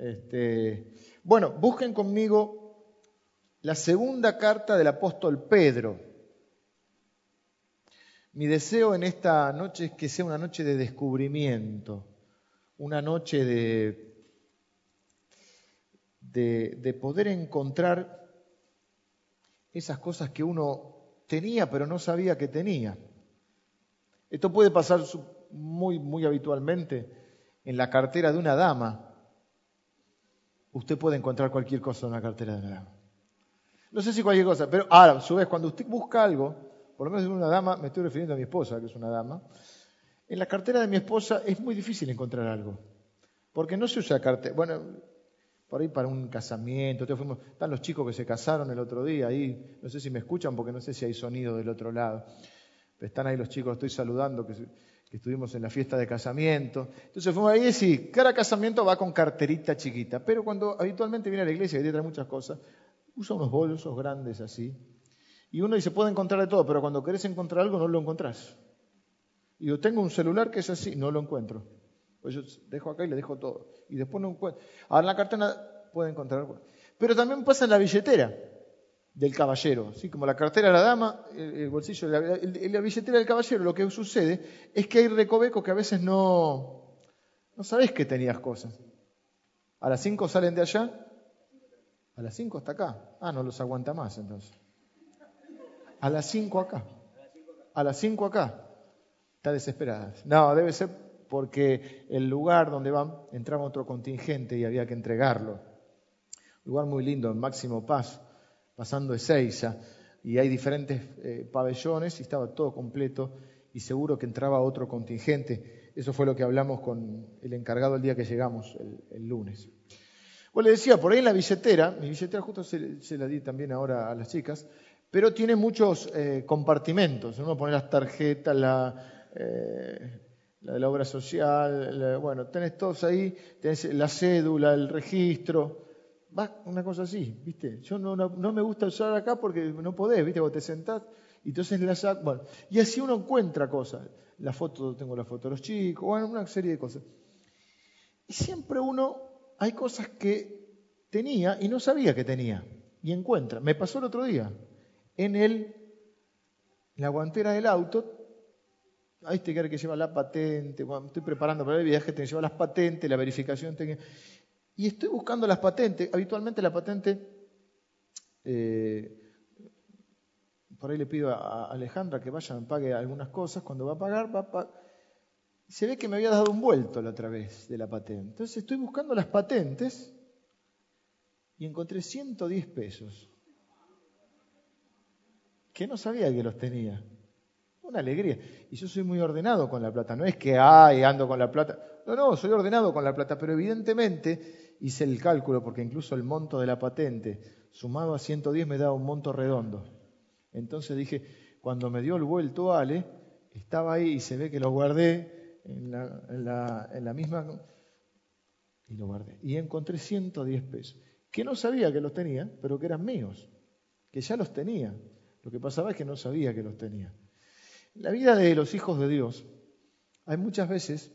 Este, bueno, busquen conmigo la segunda carta del apóstol Pedro. Mi deseo en esta noche es que sea una noche de descubrimiento, una noche de, de, de poder encontrar esas cosas que uno tenía pero no sabía que tenía. Esto puede pasar muy, muy habitualmente en la cartera de una dama. Usted puede encontrar cualquier cosa en la cartera de una dama. No sé si cualquier cosa, pero ahora, a su vez, cuando usted busca algo, por lo menos de una dama, me estoy refiriendo a mi esposa, que es una dama, en la cartera de mi esposa es muy difícil encontrar algo. Porque no se usa cartera. Bueno, por ahí para un casamiento. Fuimos, están los chicos que se casaron el otro día ahí. No sé si me escuchan porque no sé si hay sonido del otro lado. Están ahí los chicos, estoy saludando, que, estuvimos en la fiesta de casamiento. Entonces fuimos ahí y sí, cada casamiento va con carterita chiquita. Pero cuando habitualmente viene a la iglesia y trae muchas cosas, usa unos bolsos grandes así. Y uno dice, puede encontrar de todo, pero cuando querés encontrar algo no lo encontrás. Y yo tengo un celular que es así, no lo encuentro. Pues yo dejo acá y le dejo todo. Y después no encuentro. Ahora en la cartera puede encontrar algo. Pero también pasa en la billetera del caballero, así como la cartera de la dama, el, bolsillo, la, la, billetera del caballero, lo que sucede es que hay recovecos que a veces no, no sabés que tenías cosas. A las 5 salen de allá, a las 5 hasta acá. Ah, no los aguanta más entonces. A las 5 acá. A las 5 acá. Está desesperada. No, debe ser porque el lugar donde van entraba otro contingente y había que entregarlo. lugar muy lindo, en Máximo Paz pasando Ezeiza, y hay diferentes eh, pabellones y estaba todo completo y seguro que entraba otro contingente. Eso fue lo que hablamos con el encargado el día que llegamos, el, lunes. Bueno, le decía, por ahí en la billetera, mi billetera justo se, la di también ahora a las chicas, pero tiene muchos eh, compartimentos. Uno pone las tarjetas, la, eh, la de la obra social, bueno, tenés todos ahí, tenés la cédula, el registro, va una cosa así, ¿viste? Yo no, no, me gusta usar acá porque no podés, ¿viste? Vos te sentás y entonces la bueno, y así uno encuentra cosas. La foto, tengo la foto de los chicos, bueno, una serie de cosas. Y siempre uno, hay cosas que tenía y no sabía que tenía, y encuentra. Me pasó el otro día, en el, la guantera del auto, ahí te que lleva la patente, bueno, estoy preparando para el viaje, te lleva las patentes, la verificación, y estoy buscando las patentes. Habitualmente la patente, eh, por ahí le pido a Alejandra que vaya, me pague algunas cosas. Cuando va a pagar, va a Se ve que me había dado un vuelto la otra vez de la patente. Entonces estoy buscando las patentes y encontré 110 pesos. Que no sabía que los tenía. Una alegría. Y yo soy muy ordenado con la plata. No es que, ay, ando con la plata. No, no, soy ordenado con la plata. Pero evidentemente hice el cálculo porque incluso el monto de la patente sumado a 110 me daba un monto redondo. Entonces dije, cuando me dio el vuelto Ale, estaba ahí y se ve que lo guardé en la, misma... Y lo guardé. Y encontré 110 pesos, que no sabía que los tenía, pero que eran míos, que ya los tenía. Lo que pasaba es que no sabía que los tenía. En la vida de los hijos de Dios hay muchas veces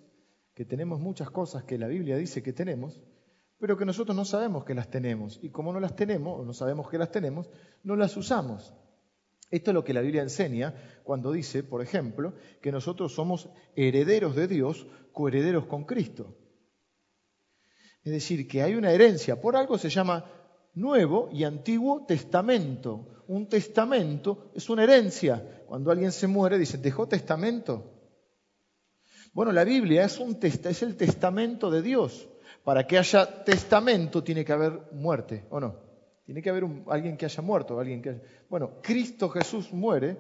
que tenemos muchas cosas que la Biblia dice que tenemos, pero que nosotros no sabemos que las tenemos. Y como no las tenemos, o no sabemos que las tenemos, no las usamos. Esto es lo que la Biblia enseña cuando dice, por ejemplo, que nosotros somos herederos de Dios, coherederos con Cristo. Es decir, que hay una herencia, por algo se llama Nuevo y Antiguo Testamento. Un testamento es una herencia. Cuando alguien se muere, dice, ¿dejó testamento? Bueno, la Biblia es, un es el testamento de Dios. Para que haya testamento tiene que haber muerte, ¿o no? Tiene que haber alguien que haya muerto, alguien que Bueno, Cristo Jesús muere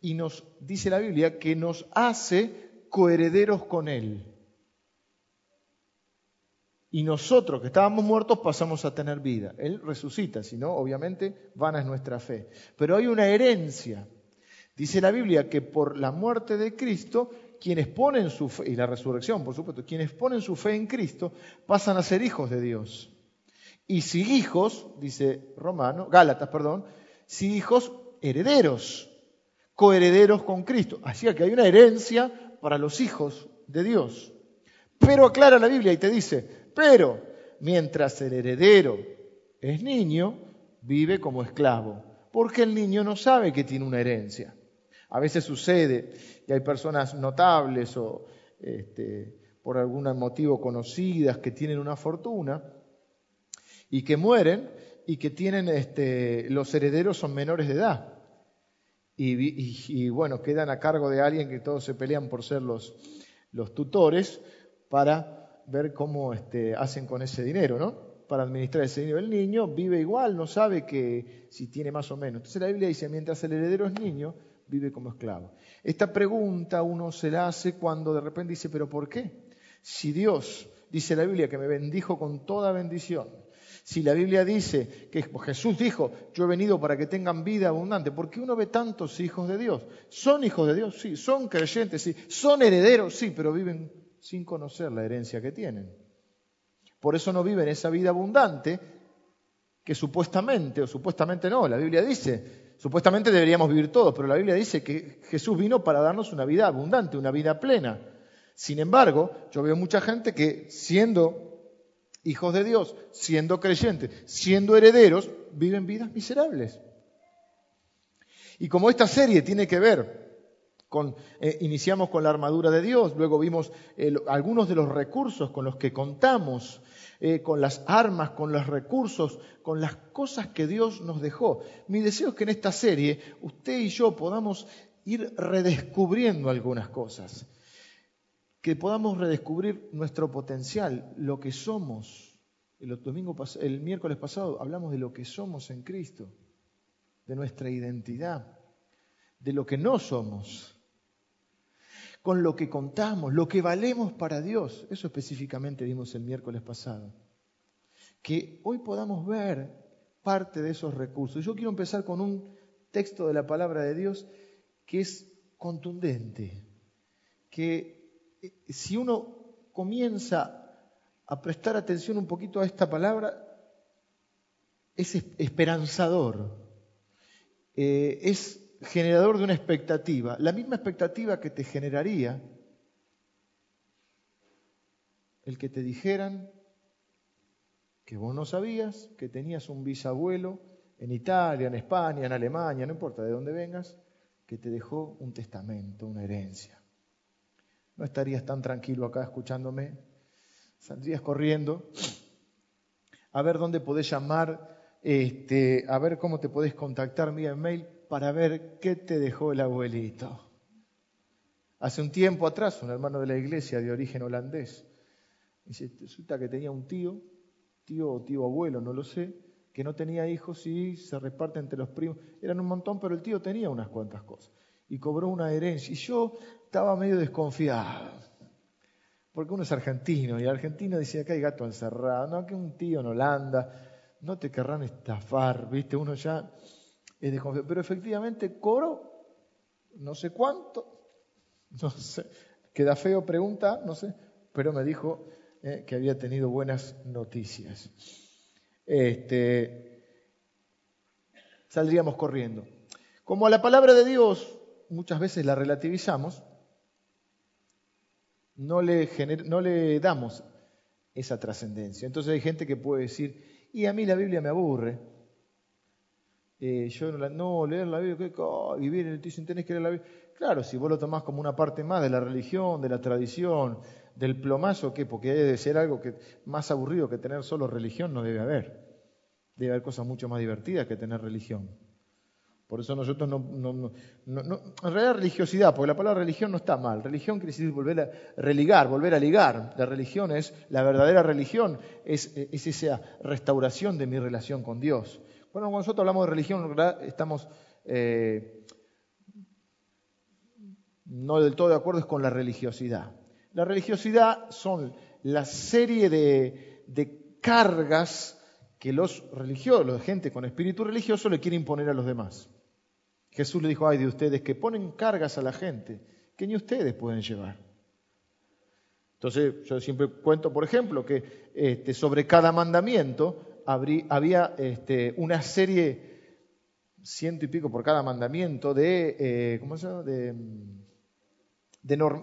y nos dice la Biblia que nos hace coherederos con Él. Y nosotros que estábamos muertos pasamos a tener vida. Él resucita, si no, obviamente, vana es nuestra fe. Pero hay una herencia. Dice la Biblia que por la muerte de Cristo quienes ponen su fe, y la resurrección, por supuesto, quienes ponen su fe en Cristo, pasan a ser hijos de Dios. Y si hijos, dice Romano, Gálatas, perdón, si hijos herederos, coherederos con Cristo. Así que hay una herencia para los hijos de Dios. Pero aclara la Biblia y te dice, pero mientras el heredero es niño, vive como esclavo, porque el niño no sabe que tiene una herencia. A veces sucede que hay personas notables o este, por algún motivo conocidas que tienen una fortuna y que mueren y que tienen este, los herederos son menores de edad. Y, bueno, quedan a cargo de alguien que todos se pelean por ser los, tutores para ver cómo este, hacen con ese dinero, ¿no? Para administrar ese dinero. El niño vive igual, no sabe que si tiene más o menos. Entonces la Biblia dice, mientras el heredero es niño, vive como esclavo. Esta pregunta uno se la hace cuando de repente dice, pero ¿por qué? Si Dios, dice la Biblia, que me bendijo con toda bendición, si la Biblia dice que Jesús dijo, yo he venido para que tengan vida abundante, ¿por qué uno ve tantos hijos de Dios? Son hijos de Dios, sí, son creyentes, sí, son herederos, sí, pero viven sin conocer la herencia que tienen. Por eso no viven esa vida abundante que supuestamente, o supuestamente no, la Biblia dice, supuestamente deberíamos vivir todos, pero la Biblia dice que Jesús vino para darnos una vida abundante, una vida plena. Sin embargo, yo veo mucha gente que siendo hijos de Dios, siendo creyentes, siendo herederos, viven vidas miserables. Y como esta serie tiene que ver con, eh, iniciamos con la armadura de Dios, luego vimos algunos de los recursos con los que contamos, eh, con las armas, con los recursos, con las cosas que Dios nos dejó. Mi deseo es que en esta serie usted y yo podamos ir redescubriendo algunas cosas que podamos redescubrir nuestro potencial, lo que somos. El, domingo, el miércoles pasado hablamos de lo que somos en Cristo, de nuestra identidad, de lo que no somos, con lo que contamos, lo que valemos para Dios. Eso específicamente vimos el miércoles pasado. Que hoy podamos ver parte de esos recursos. Yo quiero empezar con un texto de la palabra de Dios que es contundente, que si uno comienza a prestar atención un poquito a esta palabra, es esperanzador, eh, es generador de una expectativa, la misma expectativa que te generaría el que te dijeran que vos no sabías, que tenías un bisabuelo en Italia, en España, en Alemania, no importa de dónde vengas, que te dejó un testamento, una herencia no estarías tan tranquilo acá escuchándome. Saldrías corriendo a ver dónde podés llamar, este, a ver cómo te podés contactar vía mail para ver qué te dejó el abuelito. Hace un tiempo atrás, un hermano de la iglesia de origen holandés, dice, resulta que tenía un tío, tío o tío abuelo, no lo sé, que no tenía hijos y se reparte entre los primos. Eran un montón, pero el tío tenía unas cuantas cosas. Y cobró una herencia. Y yo estaba medio desconfiado. Porque uno es argentino y el argentino dice, acá hay gato encerrado, no, que un tío en Holanda, no te querrán estafar, ¿viste? Uno ya Pero efectivamente coro, no sé cuánto, no sé, queda feo pregunta, no sé, pero me dijo eh, que había tenido buenas noticias. Este, saldríamos corriendo. Como a la palabra de Dios muchas veces la relativizamos, no le, no le damos esa trascendencia. Entonces hay gente que puede decir, y a mí la Biblia me aburre. Eh, yo no, no, leer la Biblia, ¿qué? vivir en el dicen, tenés que leer la Biblia. Claro, si vos lo tomás como una parte más de la religión, de la tradición, del plomazo, ¿qué? Porque debe ser algo que más aburrido que tener solo religión no debe haber. Debe haber cosas mucho más divertidas que tener religión. Por eso nosotros no, no, en realidad religiosidad, porque la palabra religión no está mal. Religión quiere decir volver a religar, volver a ligar. La religión es, la verdadera religión es, esa restauración de mi relación con Dios. Bueno, cuando nosotros hablamos de religión, estamos eh, no del todo de acuerdo con la religiosidad. La religiosidad son la serie de, de cargas que los religiosos, la gente con espíritu religioso le quiere imponer a los demás. Jesús le dijo, ay de ustedes que ponen cargas a la gente que ni ustedes pueden llevar. Entonces, yo siempre cuento, por ejemplo, que este, sobre cada mandamiento había este, una serie, ciento y pico por cada mandamiento, de, eh, ¿cómo se llama? De,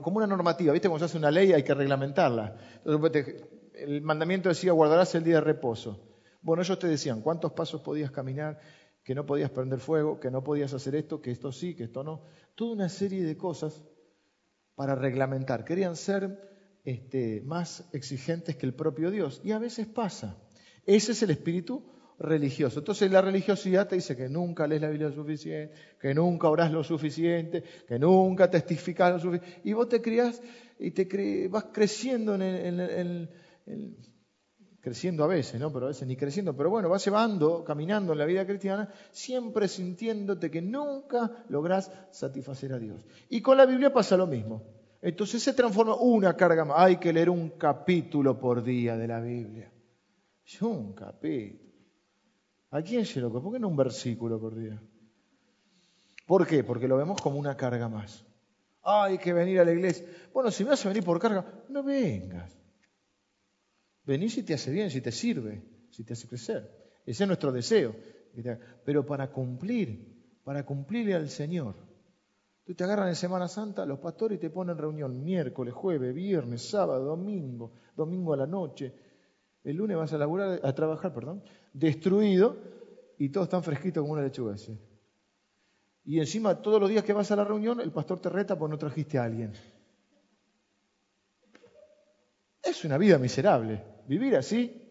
como una normativa, ¿viste? Cuando se hace una ley hay que reglamentarla. Entonces, el mandamiento decía, guardarás el día de reposo. Bueno, ellos te decían cuántos pasos podías caminar, que no podías prender fuego, que no podías hacer esto, que esto sí, que esto no. Toda una serie de cosas para reglamentar. Querían ser este, más exigentes que el propio Dios. Y a veces pasa. Ese es el espíritu religioso. Entonces la religiosidad te dice que nunca lees la Biblia lo suficiente, que nunca orás lo suficiente, que nunca testificás lo suficiente. Y vos te criás y te vas creciendo en el, creciendo a veces, ¿no? Pero a veces ni creciendo, pero bueno, vas llevando, caminando en la vida cristiana, siempre sintiéndote que nunca lográs satisfacer a Dios. Y con la Biblia pasa lo mismo. Entonces se transforma una carga más. Hay que leer un capítulo por día de la Biblia. Un capítulo. ¿A quién se lo ¿Por qué no un versículo por día? ¿Por qué? Porque lo vemos como una carga más. hay que venir a la iglesia. Bueno, si me a venir por carga, no vengas. Venís si te hace bien, si te sirve, si te hace crecer. Ese es nuestro deseo. Pero para cumplir, para cumplirle al Señor. Tú te agarran en Semana Santa los pastores y te ponen reunión miércoles, jueves, viernes, sábado, domingo, domingo a la noche. El lunes vas a laburar, a trabajar, perdón, destruido y todo tan fresquito como una lechuga. Y encima, todos los días que vas a la reunión, el pastor te reta porque no trajiste a alguien. Es una vida miserable. Vivir así,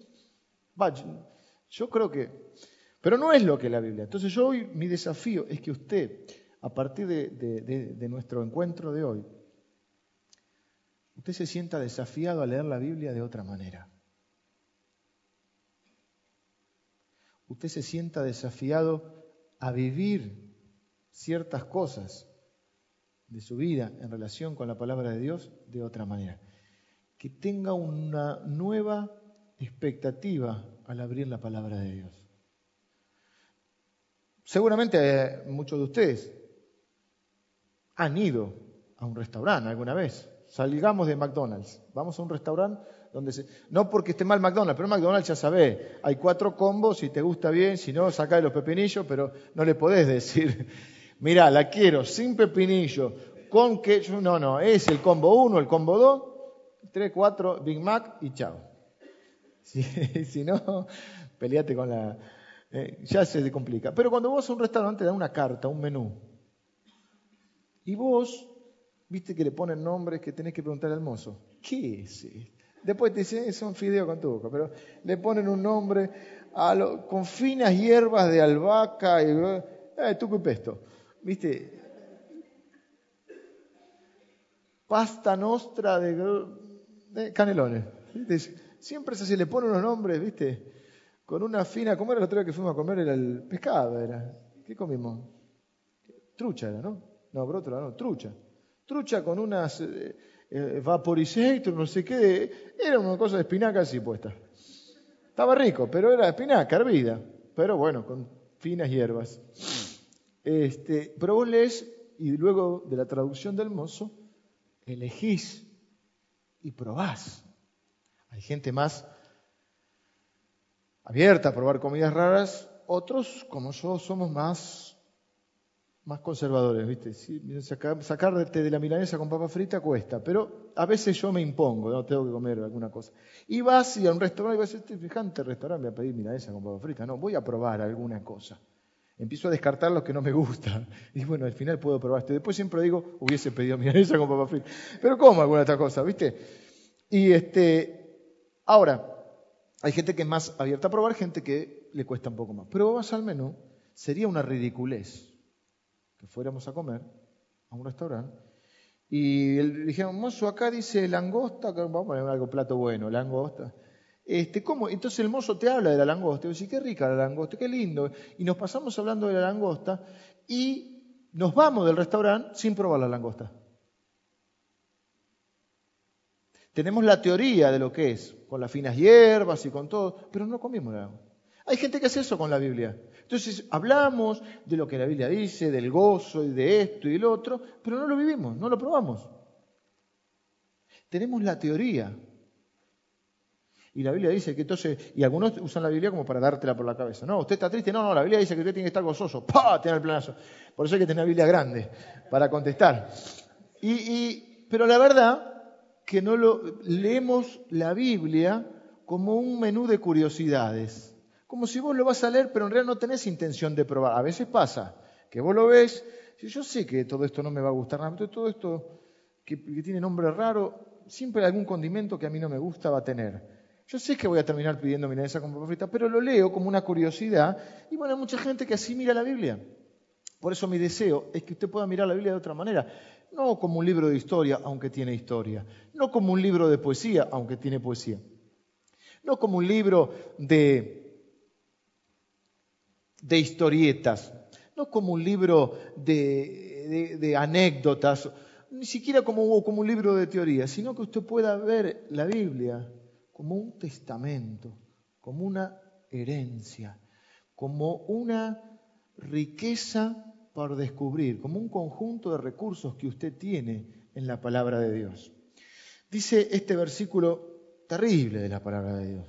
yo creo que... Pero no es lo que la Biblia. Entonces yo hoy mi desafío es que usted, a partir de nuestro encuentro de hoy, usted se sienta desafiado a leer la Biblia de otra manera. Usted se sienta desafiado a vivir ciertas cosas de su vida en relación con la palabra de Dios de otra manera. Que tenga una nueva expectativa al abrir la palabra de Dios. Seguramente eh, muchos de ustedes han ido a un restaurante alguna vez. Salgamos de McDonald's, vamos a un restaurante no porque esté mal McDonald's, pero McDonald's ya sabe, hay cuatro combos, si te gusta bien, si no, saca de los pepinillos, pero no le podés decir, mira, la quiero sin pepinillo, con que, no, no, es el combo 1, el combo 2, 3, 4, Big Mac y chao. Si, no, peleate con la... Eh, ya se complica. Pero cuando vos a un restaurante te da una carta, un menú, y vos, viste que le ponen nombres que tenés que preguntar al mozo, ¿qué es esto? Después te dicen, es un fideo con tu boca, pero le ponen un nombre con finas hierbas de albahaca y eh, tuco y pesto. ¿Viste? Pasta nostra de, canelones. Siempre se le ponen unos nombres, ¿viste? Con una fina, ¿cómo era la otra vez que fuimos a comer? Era el pescado, era. ¿Qué comimos? Trucha era, ¿no? No, otro, no, trucha. Trucha con unas... Eh, eh, no sé qué, era una cosa de espinaca así puesta. Estaba rico, pero era espinaca, hervida, pero bueno, con finas hierbas. Este, pero y luego de la traducción del mozo, elegís y probás. Hay gente más abierta a probar comidas raras, otros, como yo, somos más más conservadores, ¿viste? sacarte de la milanesa con papa frita cuesta, pero a veces yo me impongo, no tengo que comer alguna cosa. Y vas y a un restaurante y vas a este fijante restaurante, voy a pedir milanesa con papa frita. No, voy a probar alguna cosa. Empiezo a descartar lo que no me gusta. Y bueno, al final puedo probar esto. Después siempre digo, hubiese pedido milanesa con papa frita. Pero como alguna otra cosa, ¿viste? Y este, ahora, hay gente que es más abierta a probar, gente que le cuesta un poco más. Pero vas al menú, sería una ridiculez que fuéramos a comer a un restaurante. Y le dijeron, mozo, acá dice langosta, vamos a poner algo plato bueno, langosta. Este, ¿cómo? Entonces el mozo te habla de la langosta, y dice, qué rica la langosta, qué lindo. Y nos pasamos hablando de la langosta y nos vamos del restaurante sin probar la langosta. Tenemos la teoría de lo que es, con las finas hierbas y con todo, pero no comimos la langosta. Hay gente que hace eso con la Biblia. Entonces hablamos de lo que la Biblia dice, del gozo y de esto y lo otro, pero no lo vivimos, no lo probamos. Tenemos la teoría. Y la Biblia dice que entonces, y algunos usan la Biblia como para dártela por la cabeza. No, usted está triste, no, no, la Biblia dice que usted tiene que estar gozoso. ¡Pah! Tiene el planazo. Por eso hay que tener la Biblia grande para contestar. Y, pero la verdad que no lo leemos la Biblia como un menú de curiosidades. Como si vos lo vas a leer, pero en realidad no tenés intención de probar. A veces pasa que vos lo ves, y yo sé que todo esto no me va a gustar nada, todo esto que, que tiene nombre raro, siempre algún condimento que a mí no me gusta va a tener. Yo sé que voy a terminar pidiendo milanesa con papa frita, pero lo leo como una curiosidad. Y bueno, hay mucha gente que así mira la Biblia. Por eso mi deseo es que usted pueda mirar la Biblia de otra manera. No como un libro de historia, aunque tiene historia. No como un libro de poesía, aunque tiene poesía. No como un libro de, de historietas. No como un libro de, anécdotas. Ni siquiera como, como un libro de teoría, sino que usted pueda ver la Biblia como un testamento, como una herencia, como una riqueza por descubrir, como un conjunto de recursos que usted tiene en la palabra de Dios. Dice este versículo terrible de la palabra de Dios.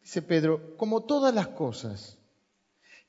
Dice Pedro, como todas las cosas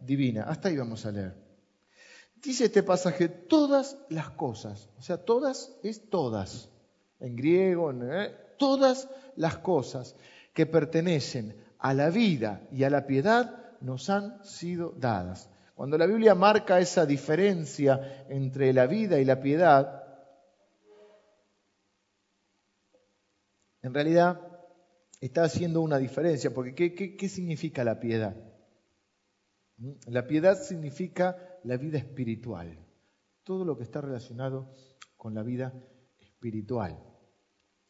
divina. Hasta ahí vamos a leer. Dice este pasaje, todas las cosas, o sea, todas es todas, en griego, en, eh, todas las cosas que pertenecen a la vida y a la piedad nos han sido dadas. Cuando la Biblia marca esa diferencia entre la vida y la piedad, en realidad está haciendo una diferencia, porque ¿qué, qué significa la piedad? ¿Mm? La piedad significa la vida espiritual, todo lo que está relacionado con la vida espiritual.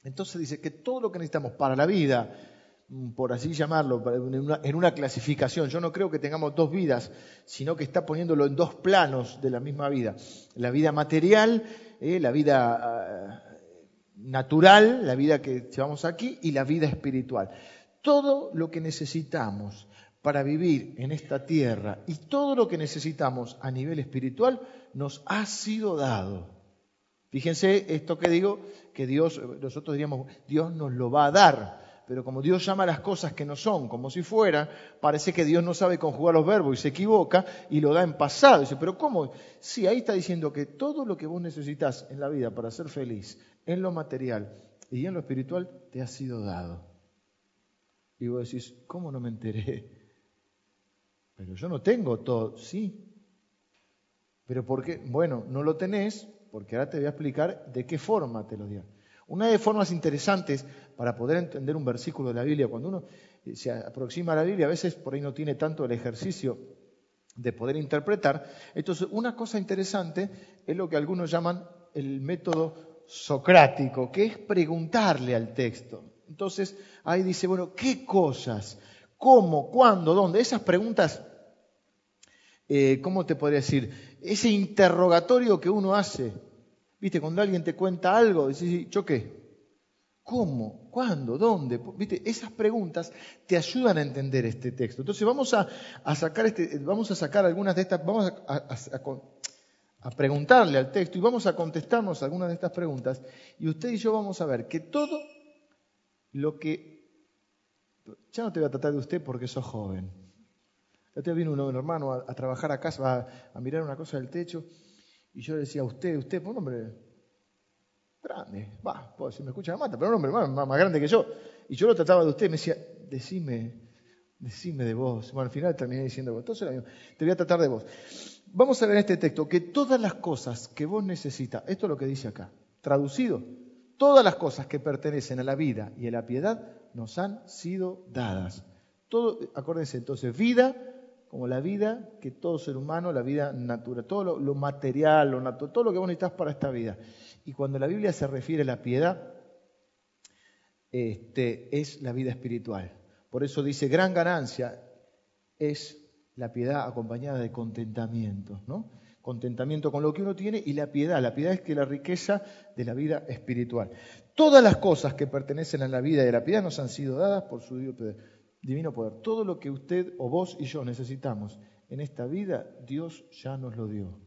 Entonces dice que todo lo que necesitamos para la vida, mm, por así llamarlo, en una, clasificación, yo no creo que tengamos dos vidas, sino que está poniéndolo en dos planos de la misma vida. La vida material, eh, la vida ah, natural, la vida que llevamos aquí, y la vida espiritual. Todo lo que necesitamos para vivir en esta tierra y todo lo que necesitamos a nivel espiritual nos ha sido dado. Fíjense esto que digo, que Dios, nosotros diríamos, Dios nos lo va a dar, pero como Dios llama las cosas que no son como si fueran, parece que Dios no sabe conjugar los verbos y se equivoca y lo da en pasado. Dice, pero ¿cómo? Sí, ahí está diciendo que todo lo que vos necesitas en la vida para ser feliz, en lo material y en lo espiritual, te ha sido dado. Y vos decís, ¿cómo no me enteré? Pero yo no tengo todo, sí. ¿Pero por qué? Bueno, no lo tenés porque ahora te voy a explicar de qué forma te lo dio. Una de formas interesantes para poder entender un versículo de la Biblia, cuando uno eh, se aproxima a la Biblia, a veces por ahí no tiene tanto el ejercicio de poder interpretar. Entonces, una cosa interesante es lo que algunos llaman el método socrático, que es preguntarle al texto. Entonces, ahí dice, bueno, ¿qué cosas? ¿Cómo? ¿Cuándo? ¿Dónde? Esas preguntas eh, ¿cómo te podría decir? Ese interrogatorio que uno hace. ¿Viste? Cuando alguien te cuenta algo, decís, ¿yo qué? ¿Cómo? ¿Cuándo? ¿Dónde? ¿Viste? Esas preguntas te ayudan a entender este texto. Entonces vamos a, sacar, este, vamos a sacar algunas de estas, vamos a, preguntarle al texto y vamos a contestarnos algunas de estas preguntas. Y usted y yo vamos a ver que todo lo que... Ya no te voy a tratar de usted porque sos joven te vino un, hermano a, trabajar a casa, a, mirar una cosa del techo, y yo le decía, usted, usted, pues un hombre grande, va, pues, si me escucha me mata, pero un hombre más, grande que yo. Y yo lo trataba de usted, me decía, decime, decime de vos. Bueno, al final terminé diciendo vos, entonces te voy a tratar de vos. Vamos a ver en este texto que todas las cosas que vos necesitas, esto es lo que dice acá, traducido, todas las cosas que pertenecen a la vida y a la piedad nos han sido dadas. Todo, acuérdense entonces, vida, como la vida que todo ser humano, la vida natural, todo lo, material, lo natural, todo lo que vos necesitas para esta vida. Y cuando la Biblia se refiere a la piedad, este, es la vida espiritual. Por eso dice, gran ganancia es la piedad acompañada de contentamiento. ¿no? contentamiento con lo que uno tiene y la piedad. La piedad es que la riqueza de la vida espiritual. Todas las cosas que pertenecen a la vida y a la piedad nos han sido dadas por su divino poder. Todo lo que usted o vos y yo necesitamos en esta vida, Dios ya nos lo dio.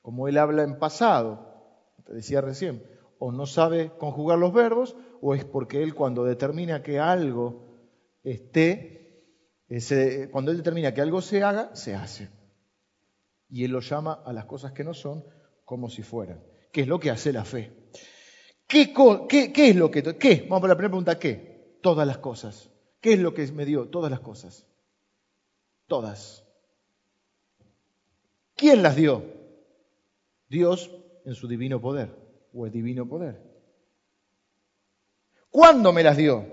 Como Él habla en pasado, te decía recién, o no sabe conjugar los verbos, o es porque Él cuando determina que algo esté, eh, cuando Él determina que algo se haga, se hace. Y Él lo llama a las cosas que no son como si fueran, ¿Qué es lo que hace la fe. ¿Qué, qué es lo que... ¿Qué? Vamos por la primera pregunta, ¿qué? Todas las cosas. ¿Qué es lo que me dio? Todas las cosas. Todas. ¿Quién las dio? Dios en su divino poder, o el divino poder. ¿Cuándo me las dio?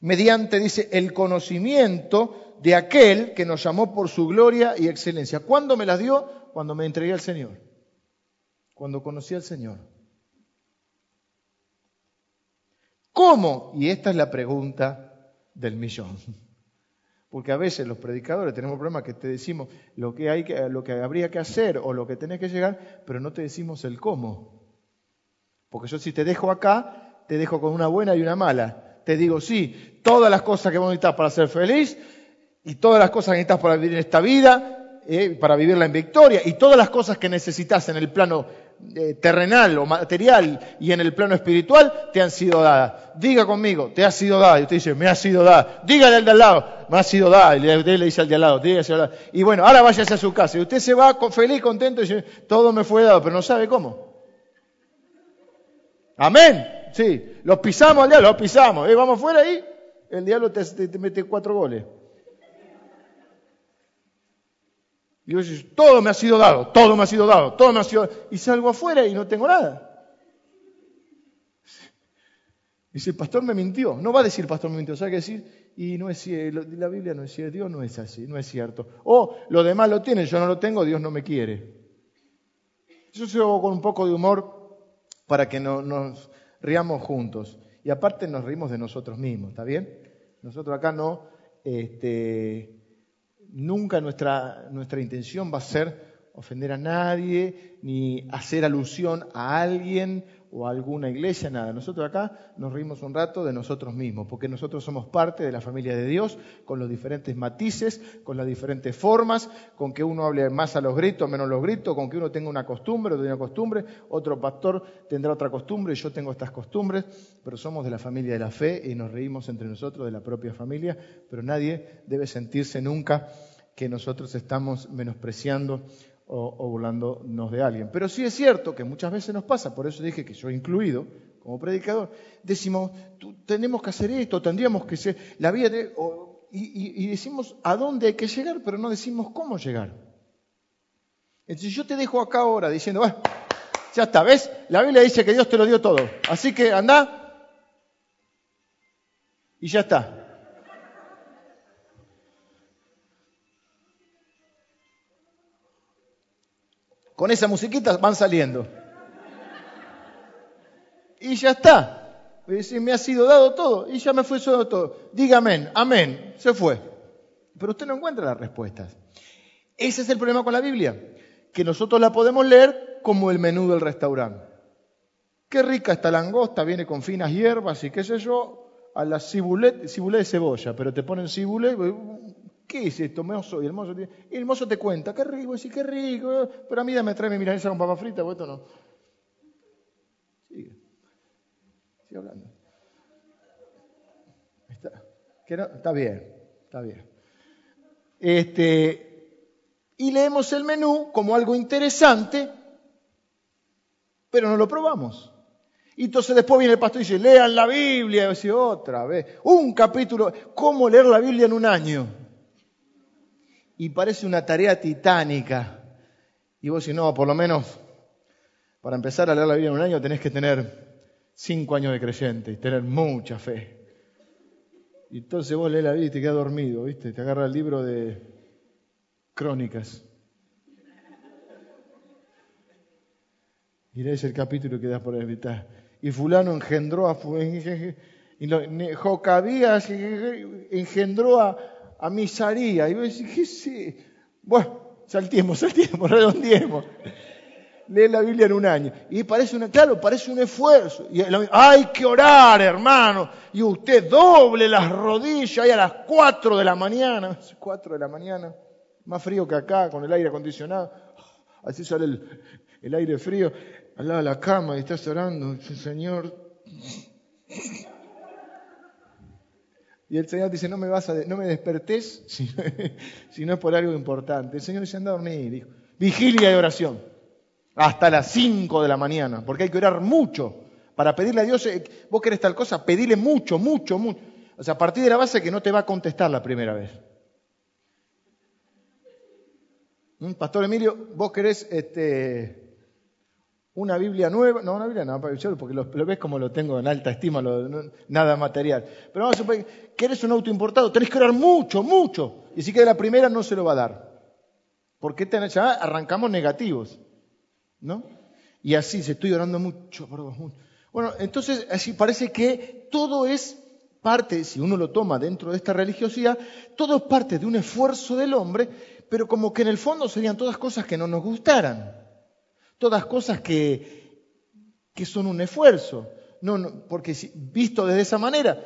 Mediante, dice, el conocimiento de aquel que nos llamó por su gloria y excelencia. ¿Cuándo me las dio? Cuando me entregué al Señor. Cuando conocí al Señor. ¿Cómo? Y esta es la pregunta del millón. Porque a veces los predicadores tenemos problemas que te decimos lo que, hay que, lo que habría que hacer o lo que tenés que llegar, pero no te decimos el cómo. Porque yo si te dejo acá, te dejo con una buena y una mala. Te digo, sí, todas las cosas que vos necesitas para ser feliz y todas las cosas que necesitas para vivir en esta vida, eh, para vivirla en victoria y todas las cosas que necesitas en el plano eh, terrenal o material y en el plano espiritual te han sido dadas. Diga conmigo, te ha sido dada. Y usted dice, me ha sido dada. Dígale al de al lado, me ha sido dada. Y usted le dice al de al lado, dígase al lado. Y bueno, ahora váyase a su casa. Y usted se va feliz, contento y dice, todo me fue dado, pero no sabe cómo. Amén. Sí, los pisamos al diablo, los pisamos. Eh, vamos fuera ahí, el diablo te mete cuatro goles. Y yo digo, todo me ha sido dado, todo me ha sido dado, todo me ha sido dado. Y salgo afuera y no tengo nada. Dice, el pastor me mintió. No va a decir, pastor me mintió, ¿sabe qué decir? Y no es la Biblia no es cierto, Dios no es así, no es cierto. O lo demás lo tiene, yo no lo tengo, Dios no me quiere. Yo se hago con un poco de humor para que no, nos riamos juntos. Y aparte nos rimos de nosotros mismos, ¿está bien? Nosotros acá no, este, nunca nuestra, nuestra intención va a ser ofender a nadie, ni hacer alusión a alguien o alguna iglesia, nada. Nosotros acá nos rimos un rato de nosotros mismos, porque nosotros somos parte de la familia de Dios, con los diferentes matices, con las diferentes formas, con que uno hable más a los gritos, menos a los gritos, con que uno tenga una costumbre, otro una costumbre, otro pastor tendrá otra costumbre, yo tengo estas costumbres, pero somos de la familia de la fe y nos reímos entre nosotros de la propia familia, pero nadie debe sentirse nunca que nosotros estamos menospreciando o, burlándonos de alguien. Pero sí es cierto que muchas veces nos pasa, por eso dije que yo incluido como predicador, decimos, tenemos que hacer esto, tendríamos que ser, la vida y, decimos a dónde hay que llegar, pero no decimos cómo llegar. Entonces yo te dejo acá ahora diciendo, bueno, ya está, ¿ves? La Biblia dice que Dios te lo dio todo, así que anda y ya está. Con esa musiquita van saliendo. Y ya está. Me ha sido dado todo y ya me fue dado todo. Diga amén, amén, se fue. Pero usted no encuentra las respuestas. Ese es el problema con la Biblia, que nosotros la podemos leer como el menú del restaurante. Qué rica esta langosta, viene con finas hierbas y qué sé yo, a la cibulé, de cebolla, pero te ponen cibulé, ¿Qué es esto, mozo? Y el mozo, te cuenta, qué rico, sí, qué rico, pero a mí me trae mi milanesa con papa frita, o esto no. Sigue. Sigue hablando. Está, está bien, está bien. Este, y leemos el menú como algo interesante, pero no lo probamos. Y entonces después viene el pastor y dice, lean la Biblia. Y dice, otra vez, un capítulo, ¿cómo leer la Biblia en un año? Y parece una tarea titánica. Y vos decís, no, por lo menos para empezar a leer la Biblia en un año tenés que tener cinco años de creyente y tener mucha fe. Y entonces vos lees la Biblia y te quedas dormido, ¿viste? Te agarra el libro de crónicas. Y lees el capítulo y quedas por mitad. Y fulano engendró a... Jocabías engendró a, a Misaría. Y vos decís, ¿qué sé? Bueno, saltiemos, saltiemos, redondeemos. Lee la Biblia en un año. Y parece una, claro, parece un esfuerzo. Y hay que orar, hermano. Y usted doble las rodillas ahí a las 4 de la mañana. 4 de la mañana. Más frío que acá, con el aire acondicionado. Así sale el, el aire frío. Al lado de la cama y estás orando. Señor. Y el Señor dice, no me, vas a, no me despertés si, no es por algo importante. El Señor dice, anda a dormir. Dijo, vigilia de oración. Hasta las 5 de la mañana. Porque hay que orar mucho. Para pedirle a Dios, eh, vos querés tal cosa, pedile mucho, mucho, mucho. O sea, a partir de la base que no te va a contestar la primera vez. ¿Mm? Pastor Emilio, vos querés este, una Biblia nueva, no, una Biblia no, porque lo, ves como lo tengo en alta estima, nada material. Pero vamos a suponer que eres un auto importado, tenés que orar mucho, mucho. Y si queda la primera no se lo va a dar. Porque qué ya arrancamos negativos, ¿no? Y así, se estoy orando mucho, mucho. Bueno, entonces así parece que todo es parte, si uno lo toma dentro de esta religiosidad, todo es parte de un esfuerzo del hombre, pero como que en el fondo serían todas cosas que no nos gustaran todas cosas que, que son un esfuerzo. No, porque visto de esa manera,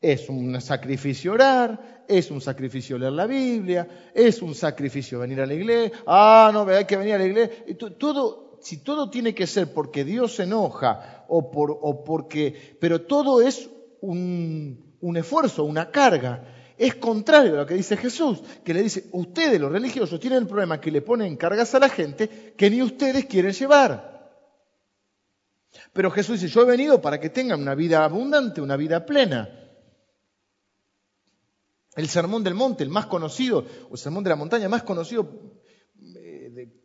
es un sacrificio orar, es un sacrificio leer la Biblia, es un sacrificio venir a la iglesia. Ah, no, hay que venir a la iglesia. Todo, si todo tiene que ser porque Dios se enoja o, por, o porque... Pero todo es un, un esfuerzo, una carga. Es contrario a lo que dice Jesús, que le dice, ustedes los religiosos tienen el problema que le ponen cargas a la gente que ni ustedes quieren llevar. Pero Jesús dice, yo he venido para que tengan una vida abundante, una vida plena. El sermón del monte, el más conocido, o el sermón de la montaña más conocido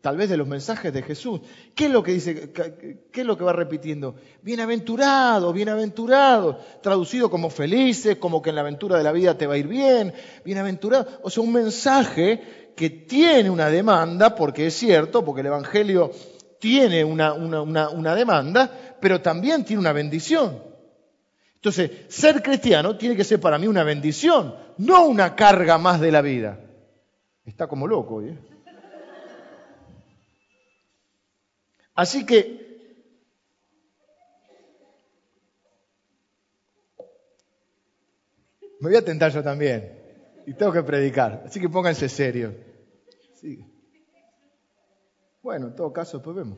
tal vez de los mensajes de Jesús. ¿Qué es lo que dice? ¿Qué es lo que va repitiendo? Bienaventurado, bienaventurado, traducido como felices, como que en la aventura de la vida te va a ir bien, bienaventurado. O sea, un mensaje que tiene una demanda, porque es cierto, porque el Evangelio tiene una, una demanda, pero también tiene una bendición. Entonces, ser cristiano tiene que ser para mí una bendición, no una carga más de la vida. Está como loco, ¿eh? Así que me voy a tentar yo también. Y tengo que predicar. Así que pónganse serios. Bueno, en todo caso, pues vemos.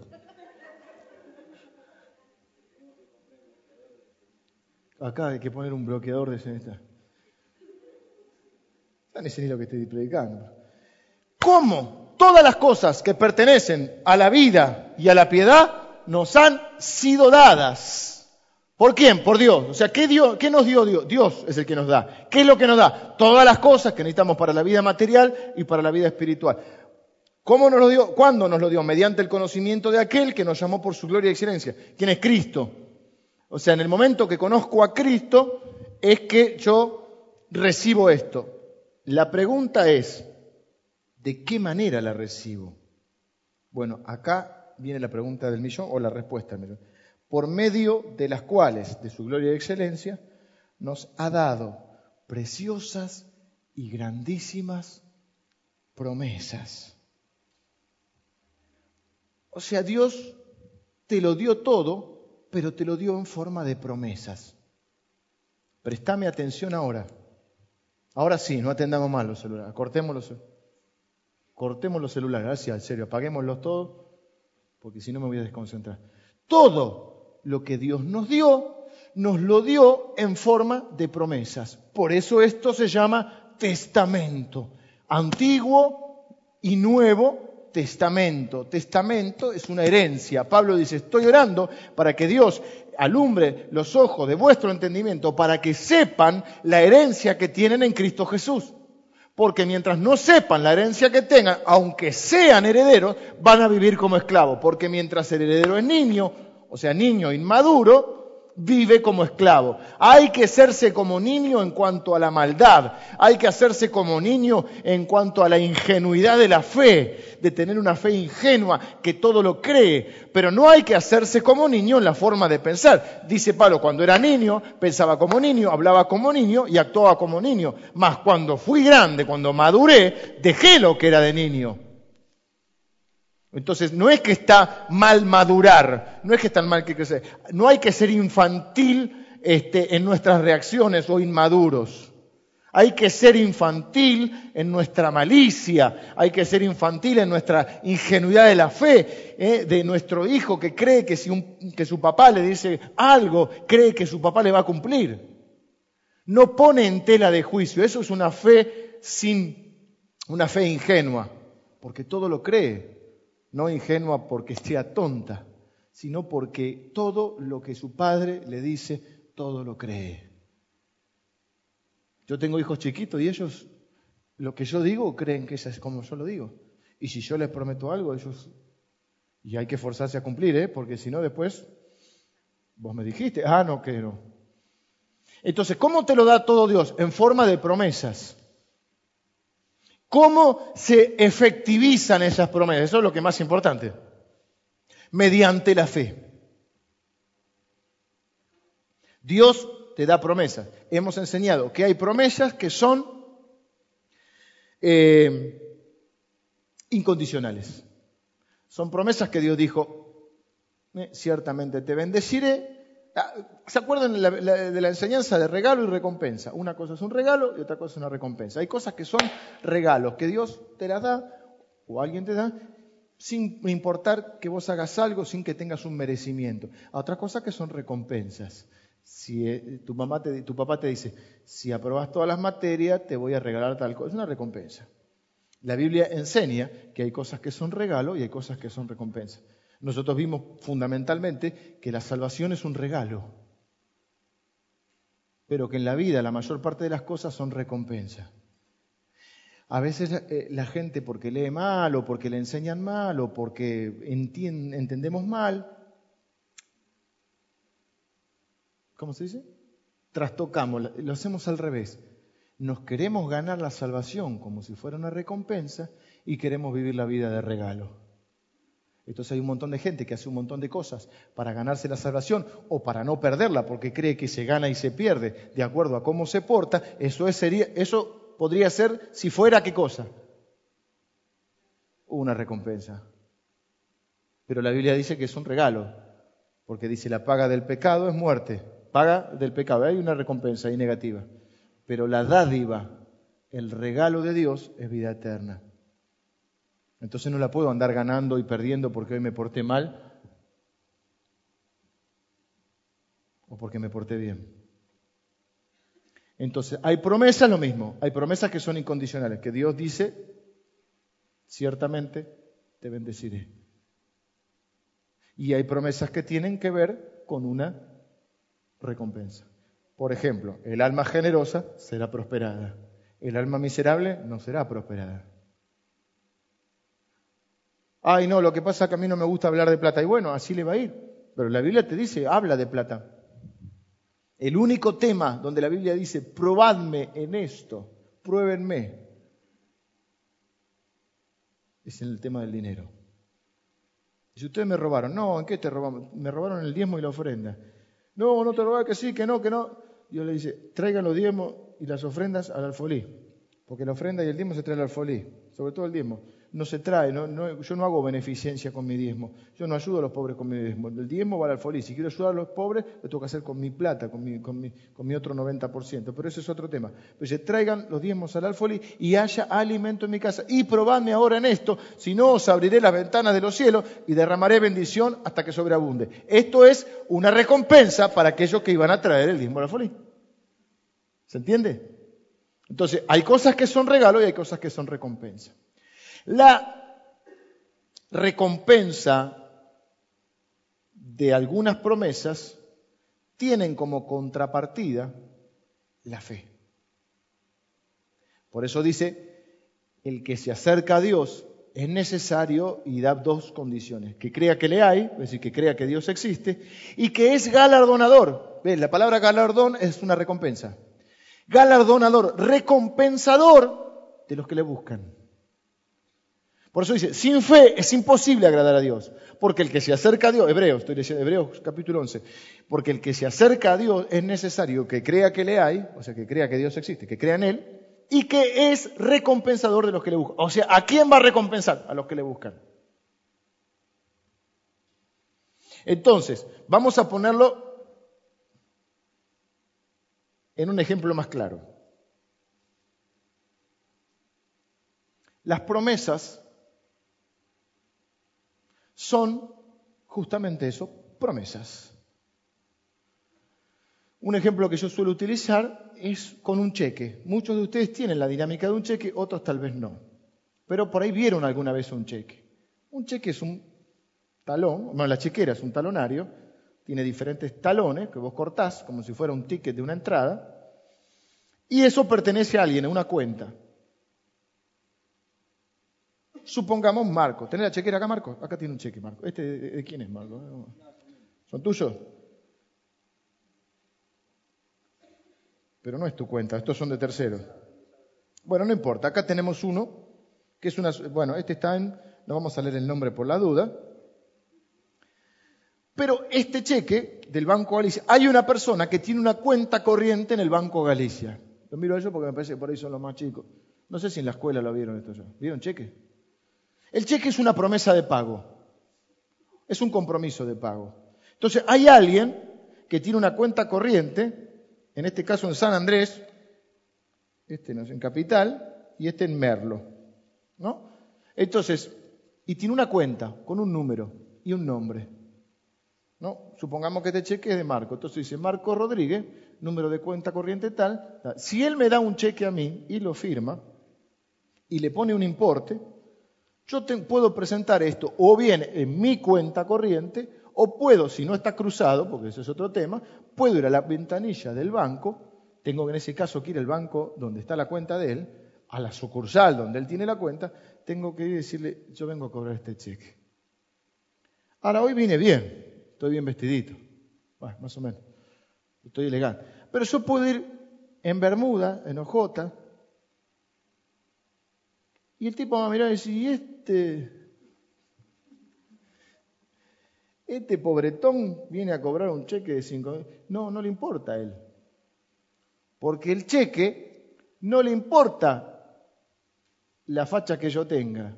Acá hay que poner un bloqueador de esta. Están ese lo que estoy predicando. ¿Cómo? todas las cosas que pertenecen a la vida y a la piedad nos han sido dadas. ¿Por quién? Por Dios. O sea, ¿qué, ¿qué, nos dio Dios? Dios es el que nos da. ¿Qué es lo que nos da? Todas las cosas que necesitamos para la vida material y para la vida espiritual. ¿Cómo nos lo dio? ¿Cuándo nos lo dio? Mediante el conocimiento de aquel que nos llamó por su gloria y excelencia. ¿Quién es Cristo? O sea, en el momento que conozco a Cristo es que yo recibo esto. La pregunta es, ¿De qué manera la recibo? Bueno, acá viene la pregunta del millón o la respuesta del millón. Por medio de las cuales, de su gloria y excelencia, nos ha dado preciosas y grandísimas promesas. O sea, Dios te lo dio todo, pero te lo dio en forma de promesas. Prestame atención ahora. Ahora sí, no atendamos mal los celulares, cortemos los cortemos los celulares, así, en serio, apaguémoslos todos, porque si no me voy a desconcentrar. Todo lo que Dios nos dio, nos lo dio en forma de promesas. Por eso esto se llama testamento. Antiguo y nuevo testamento. Testamento es una herencia. Pablo dice, estoy orando para que Dios alumbre los ojos de vuestro entendimiento, para que sepan la herencia que tienen en Cristo Jesús. Porque mientras no sepan la herencia que tengan, aunque sean herederos, van a vivir como esclavos. Porque mientras el heredero es niño, o sea, niño inmaduro, vive como esclavo. Hay que hacerse como niño en cuanto a la maldad, hay que hacerse como niño en cuanto a la ingenuidad de la fe, de tener una fe ingenua que todo lo cree, pero no hay que hacerse como niño en la forma de pensar. Dice Pablo, cuando era niño, pensaba como niño, hablaba como niño y actuaba como niño, mas cuando fui grande, cuando maduré, dejé lo que era de niño. Entonces, no es que está mal madurar, no es que está mal que crecer, no hay que ser infantil este, en nuestras reacciones o inmaduros. Hay que ser infantil en nuestra malicia, hay que ser infantil en nuestra ingenuidad de la fe, ¿eh? de nuestro hijo que cree que si que su papá le dice algo, cree que su papá le va a cumplir. No pone en tela de juicio, eso es una fe sin, una fe ingenua, porque todo lo cree, no ingenua porque sea tonta, sino porque todo lo que su padre le dice, todo lo cree. Yo tengo hijos chiquitos y ellos lo que yo digo creen que es como yo lo digo. Y si yo les prometo algo, ellos... Y hay que forzarse a cumplir, ¿eh? porque si no después, vos me dijiste, ah, no quiero. Entonces, ¿cómo te lo da todo Dios? En forma de promesas. ¿Cómo se efectivizan esas promesas? Eso es lo que más importante. Mediante la fe. Dios te da promesas. Hemos enseñado que hay promesas que son eh, incondicionales. Son promesas que Dios dijo, eh, ciertamente te bendeciré, ¿Se acuerdan de la, enseñanza de regalo y recompensa? Una cosa es un regalo y otra cosa es una recompensa. Hay cosas que son regalos, que Dios te las da o alguien te da sin importar que vos hagas algo, sin que tengas un merecimiento. A otras cosas que son recompensas. Si eh, tu, mamá te, tu papá te dice, si aprobas todas las materias, te voy a regalar tal cosa. Es una recompensa. La Biblia enseña que hay cosas que son regalo y hay cosas que son recompensa. Nosotros vimos fundamentalmente que la salvación es un regalo, pero que en la vida la mayor parte de las cosas son recompensa. A veces eh, la gente porque lee mal o porque le enseñan mal o porque entendemos mal, ¿cómo se dice? Trastocamos, lo hacemos al revés. Nos queremos ganar la salvación como si fuera una recompensa y queremos vivir la vida de regalo. Entonces hay un montón de gente que hace un montón de cosas para ganarse la salvación o para no perderla porque cree que se gana y se pierde de acuerdo a cómo se porta. Eso, sería, eso podría ser si fuera qué cosa. Una recompensa. Pero la Biblia dice que es un regalo, porque dice la paga del pecado es muerte. Paga del pecado, hay una recompensa ahí negativa. Pero la dádiva, el regalo de Dios es vida eterna. Entonces no la puedo andar ganando y perdiendo porque hoy me porté mal o porque me porté bien. Entonces, hay promesas lo mismo, hay promesas que son incondicionales, que Dios dice, ciertamente te bendeciré. Y hay promesas que tienen que ver con una recompensa. Por ejemplo, el alma generosa será prosperada, el alma miserable no será prosperada. Ay, no, lo que pasa es que a mí no me gusta hablar de plata. Y bueno, así le va a ir. Pero la Biblia te dice, habla de plata. El único tema donde la Biblia dice, probadme en esto, pruébenme, es en el tema del dinero. Y si ustedes me robaron, no, ¿en qué te robamos? Me robaron el diezmo y la ofrenda. No, no te robaron, que sí, que no, que no. Dios le dice, traigan los diezmos y las ofrendas al alfolí. Porque la ofrenda y el diezmo se trae al alfolí, sobre todo el diezmo no se trae, yo no hago beneficencia con mi diezmo, yo no ayudo a los pobres con mi diezmo, el diezmo va al alfolí, si quiero ayudar a los pobres, lo tengo que hacer con mi plata, con mi, con mi, otro 90%, pero ese es otro tema. Pues se traigan los diezmos al alfolí y haya alimento en mi casa, y probadme ahora en esto, si no os abriré las ventanas de los cielos y derramaré bendición hasta que sobreabunde. Esto es una recompensa para aquellos que iban a traer el diezmo al alfolí. ¿Se entiende? Entonces, hay cosas que son regalo y hay cosas que son recompensa. La recompensa de algunas promesas tienen como contrapartida la fe. Por eso dice, el que se acerca a Dios es necesario y da dos condiciones, que crea que le hay, es decir, que crea que Dios existe, y que es galardonador. ¿Ves? La palabra galardón es una recompensa. Galardonador, recompensador de los que le buscan. Por eso dice, sin fe es imposible agradar a Dios. Porque el que se acerca a Dios, Hebreos, estoy diciendo Hebreos capítulo 11, porque el que se acerca a Dios es necesario que crea que le hay, o sea, que crea que Dios existe, que crea en Él, y que es recompensador de los que le buscan. O sea, ¿a quién va a recompensar? A los que le buscan. Entonces, vamos a ponerlo en un ejemplo más claro. Las promesas son justamente eso, promesas. Un ejemplo que yo suelo utilizar es con un cheque. Muchos de ustedes tienen la dinámica de un cheque, otros tal vez no. Pero por ahí vieron alguna vez un cheque. Un cheque es un talón, bueno, la chequera es un talonario, tiene diferentes talones que vos cortás como si fuera un ticket de una entrada, y eso pertenece a alguien, a una cuenta. Supongamos Marco. ¿Tenés la chequera acá, Marco? Acá tiene un cheque, Marco. ¿Este de, quién es, Marco? ¿Son tuyos? pero no es tu cuenta, estos son de terceros. Bueno, no importa, acá tenemos uno, que es una, bueno, este está en, no vamos a leer el nombre por la duda, pero este cheque del Banco Galicia, hay una persona que tiene una cuenta corriente en el Banco Galicia. Lo miro a ellos porque me parece que por ahí son los más chicos. No sé si en la escuela lo vieron esto ya. ¿Vieron cheque? El cheque es una promesa de pago. Es un compromiso de pago. Entonces, hay alguien que tiene una cuenta corriente en este caso en San Andrés, este no es en Capital y este en Merlo. ¿no? Entonces, y tiene una cuenta con un número y un nombre. ¿no? Supongamos que este cheque es de Marco. Entonces dice Marco Rodríguez, número de cuenta corriente tal. Si él me da un cheque a mí y lo firma y le pone un importe, yo puedo presentar esto o bien en mi cuenta corriente o puedo, si no está cruzado, porque ese es otro tema, puedo ir a la ventanilla del banco, tengo en ese caso que ir al banco donde está la cuenta de él, a la sucursal donde él tiene la cuenta, tengo que ir y decirle, yo vengo a cobrar este cheque. Ahora, hoy vine bien, estoy bien vestidito, bueno, más o menos, estoy elegante. Pero yo puedo ir en Bermuda, en Ojota, y el tipo va a mirar y decir, ¿y este Este pobretón viene a cobrar un cheque de cinco No, no le importa a él. Porque el cheque no le importa la facha que yo tenga.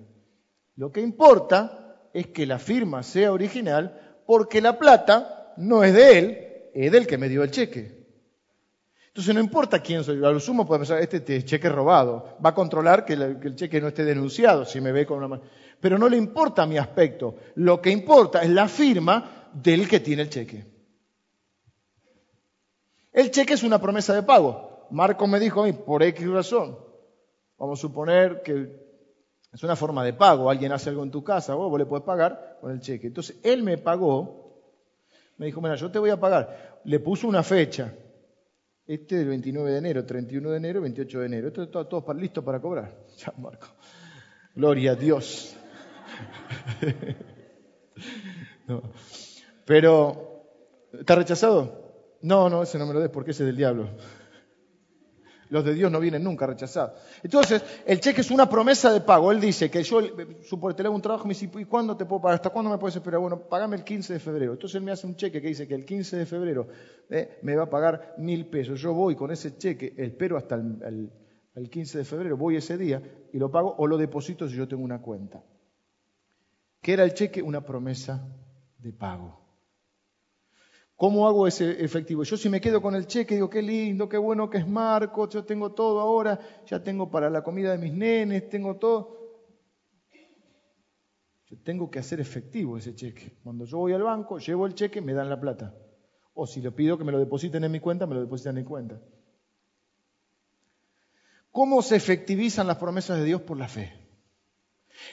Lo que importa es que la firma sea original porque la plata no es de él, es del que me dio el cheque. Entonces no importa quién soy, a lo sumo puede pensar, este, este cheque robado, va a controlar que, el cheque no esté denunciado si me ve con una mano pero no le importa mi aspecto. Lo que importa es la firma del que tiene el cheque. El cheque es una promesa de pago. Marco me dijo a por X razón, vamos a suponer que es una forma de pago. Alguien hace algo en tu casa, vos, le puedes pagar con el cheque. Entonces, él me pagó, me dijo, mira, yo te voy a pagar. Le puso una fecha. Este del 29 de enero, 31 de enero, 28 de enero. Esto está todo listo para cobrar. Ya, Marco. Gloria a Dios. Pero, ¿está rechazado? No, no, ese no me lo des porque ese es del diablo. Los de Dios no vienen nunca rechazados. Entonces, el cheque es una promesa de pago. Él dice que yo, supongo, te le hago un trabajo y me dice, ¿y cuándo te puedo pagar? ¿Hasta cuándo me puedes esperar? Bueno, pagame el 15 de febrero. Entonces él me hace un cheque que dice que el 15 de febrero eh, me va a pagar mil pesos. Yo voy con ese cheque, espero hasta el, el 15 de febrero, voy ese día y lo pago o lo deposito si yo tengo una cuenta. ¿Qué era el cheque? Una promesa de pago. ¿Cómo hago ese efectivo? Yo si me quedo con el cheque, digo, qué lindo, qué bueno que es Marco, yo tengo todo ahora, ya tengo para la comida de mis nenes, tengo todo. Yo tengo que hacer efectivo ese cheque. Cuando yo voy al banco, llevo el cheque, me dan la plata. O si le pido que me lo depositen en mi cuenta, me lo depositan en mi cuenta. ¿Cómo se efectivizan las promesas de Dios por la fe?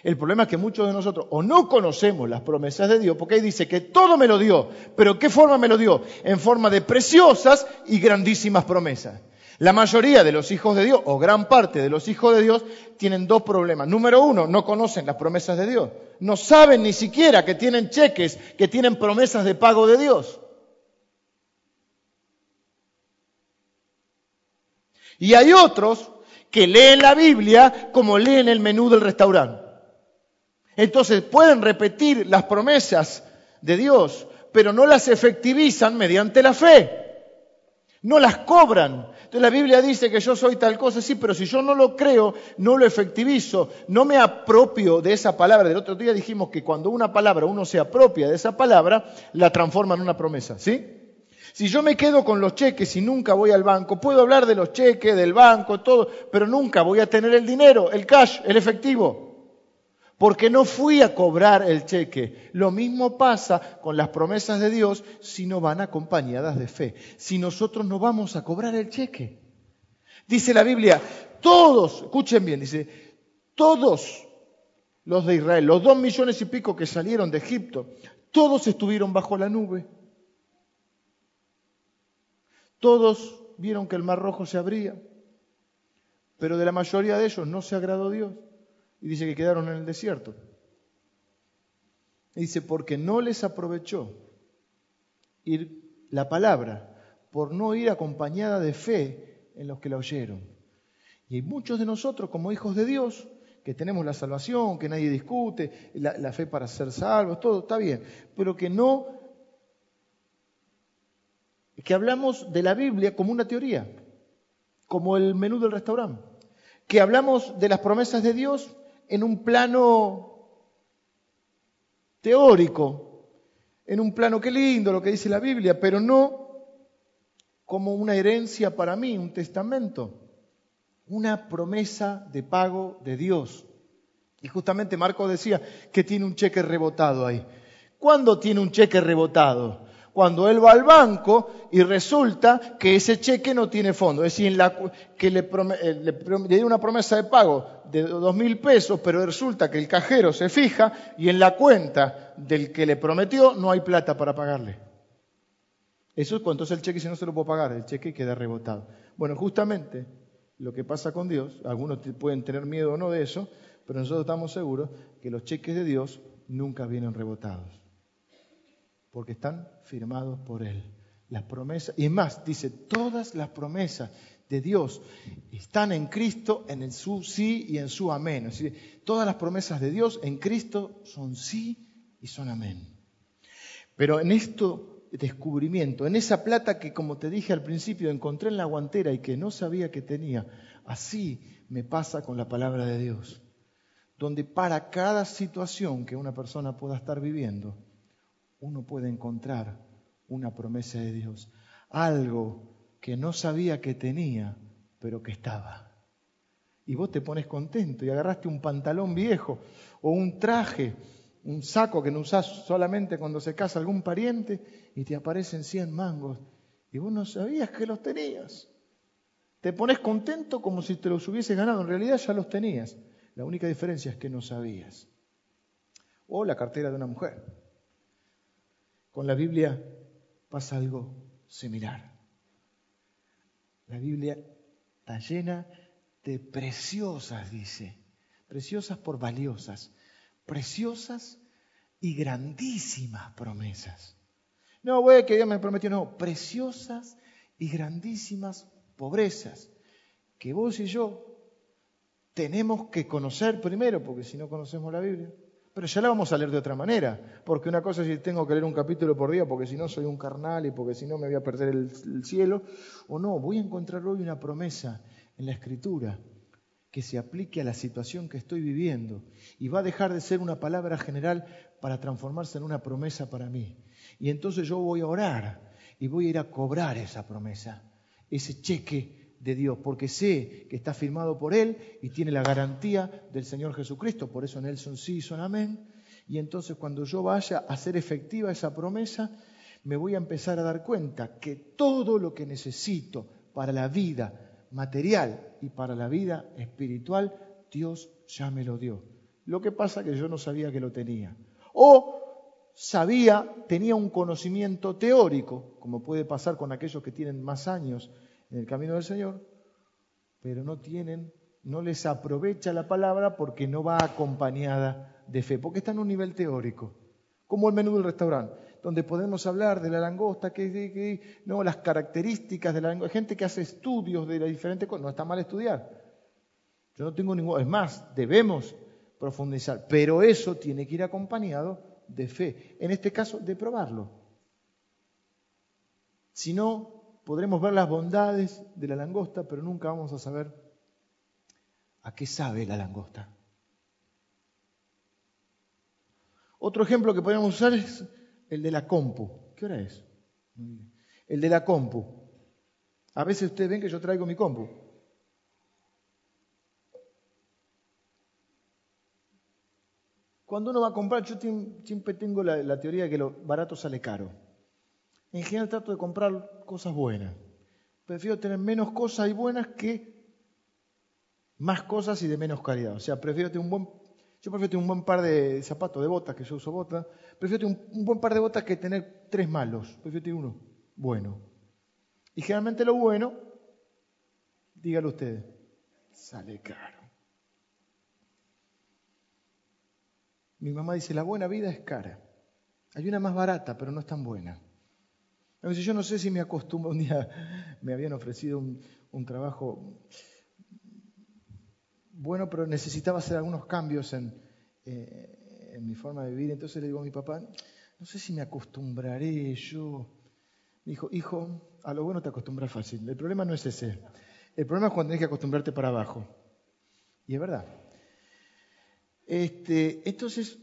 El problema es que muchos de nosotros o no conocemos las promesas de Dios, porque ahí dice que todo me lo dio, pero ¿qué forma me lo dio? En forma de preciosas y grandísimas promesas. La mayoría de los hijos de Dios, o gran parte de los hijos de Dios, tienen dos problemas. Número uno, no conocen las promesas de Dios. No saben ni siquiera que tienen cheques, que tienen promesas de pago de Dios. Y hay otros que leen la Biblia como leen el menú del restaurante. Entonces pueden repetir las promesas de Dios, pero no las efectivizan mediante la fe. No las cobran. Entonces la Biblia dice que yo soy tal cosa, sí, pero si yo no lo creo, no lo efectivizo, no me apropio de esa palabra. Del otro día dijimos que cuando una palabra, uno se apropia de esa palabra, la transforma en una promesa, ¿sí? Si yo me quedo con los cheques y nunca voy al banco, puedo hablar de los cheques, del banco, todo, pero nunca voy a tener el dinero, el cash, el efectivo porque no fui a cobrar el cheque. Lo mismo pasa con las promesas de Dios si no van acompañadas de fe. Si nosotros no vamos a cobrar el cheque. Dice la Biblia, todos, escuchen bien, dice, todos los de Israel, los dos millones y pico que salieron de Egipto, todos estuvieron bajo la nube. Todos vieron que el mar rojo se abría, pero de la mayoría de ellos no se agradó Dios y dice que quedaron en el desierto. Y dice, porque no les aprovechó ir la palabra, por no ir acompañada de fe en los que la oyeron. Y hay muchos de nosotros, como hijos de Dios, que tenemos la salvación, que nadie discute, la, la fe para ser salvos, todo está bien, pero que no, que hablamos de la Biblia como una teoría, como el menú del restaurante, que hablamos de las promesas de Dios en un plano teórico, en un plano que lindo lo que dice la Biblia, pero no como una herencia para mí, un testamento, una promesa de pago de Dios. Y justamente Marco decía que tiene un cheque rebotado ahí. ¿Cuándo tiene un cheque rebotado? Cuando él va al banco y resulta que ese cheque no tiene fondo. Es decir, que le, eh, le, dio una promesa de pago de dos mil pesos, pero resulta que el cajero se fija y en la cuenta del que le prometió no hay plata para pagarle. Eso es cuando entonces el cheque si no se lo puede pagar, el cheque queda rebotado. Bueno, justamente lo que pasa con Dios, algunos pueden tener miedo o no de eso, pero nosotros estamos seguros que los cheques de Dios nunca vienen rebotados porque están firmados por Él. Las promesas, y más, dice, todas las promesas de Dios están en Cristo, en su sí y en su amén. Es decir, todas las promesas de Dios en Cristo son sí y son amén. Pero en esto descubrimiento, en esa plata que como te dije al principio encontré en la guantera y que no sabía que tenía, así me pasa con la palabra de Dios, donde para cada situación que una persona pueda estar viviendo, uno puede encontrar una promesa de Dios, algo que no sabía que tenía, pero que estaba. Y vos te pones contento y agarraste un pantalón viejo o un traje, un saco que no usás solamente cuando se casa algún pariente y te aparecen 100 mangos y vos no sabías que los tenías. Te pones contento como si te los hubieses ganado, en realidad ya los tenías. La única diferencia es que no sabías. O la cartera de una mujer. Con la Biblia pasa algo similar. La Biblia está llena de preciosas, dice, preciosas por valiosas, preciosas y grandísimas promesas. No, güey, que Dios me prometió, no, preciosas y grandísimas pobrezas que vos y yo tenemos que conocer primero, porque si no conocemos la Biblia, pero ya la vamos a leer de otra manera, porque una cosa es si tengo que leer un capítulo por día, porque si no soy un carnal y porque si no me voy a perder el, cielo, o no, voy a encontrar hoy una promesa en la escritura que se aplique a la situación que estoy viviendo y va a dejar de ser una palabra general para transformarse en una promesa para mí. Y entonces yo voy a orar y voy a ir a cobrar esa promesa, ese cheque de Dios, porque sé que está firmado por Él y tiene la garantía del Señor Jesucristo. Por eso en Él son sí son amén. Y entonces cuando yo vaya a hacer efectiva esa promesa, me voy a empezar a dar cuenta que todo lo que necesito para la vida material y para la vida espiritual, Dios ya me lo dio. Lo que pasa es que yo no sabía que lo tenía. O sabía, tenía un conocimiento teórico, como puede pasar con aquellos que tienen más años en el camino del Señor, pero no tienen, no les aprovecha la palabra porque no va acompañada de fe, porque está en un nivel teórico, como el menú del restaurante, donde podemos hablar de la langosta, que, no, las características de la langosta, gente que hace estudios de las diferentes cosas, no está mal estudiar. Yo no tengo ningún, es más, debemos profundizar, pero eso tiene que ir acompañado de fe, en este caso de probarlo. Si no, podremos ver las bondades de la langosta, pero nunca vamos a saber a qué sabe la langosta. Otro ejemplo que podemos usar es el de la compu. ¿Qué hora es? El de la compu. A veces ustedes ven que yo traigo mi compu. Cuando uno va a comprar, yo siempre tengo la, teoría de que lo barato sale caro. En general trato de comprar cosas buenas. Prefiero tener menos cosas y buenas que más cosas y de menos calidad. O sea, prefiero tener un buen, yo prefiero tener un buen par de zapatos, de botas, que yo uso botas. Prefiero tener un, buen par de botas que tener tres malos. Prefiero tener uno bueno. Y generalmente lo bueno, dígalo ustedes, sale caro. Mi mamá dice, la buena vida es cara. Hay una más barata, pero no es tan buena. Veces yo no sé si me acostumbro, un día me habían ofrecido un, trabajo bueno, pero necesitaba hacer algunos cambios en, eh, en, mi forma de vivir. Entonces le digo a mi papá, no sé si me acostumbraré yo. Me dijo, hijo, a lo bueno te acostumbras fácil. El problema no es ese. El problema es cuando tienes que acostumbrarte para abajo. Y es verdad. Este, entonces,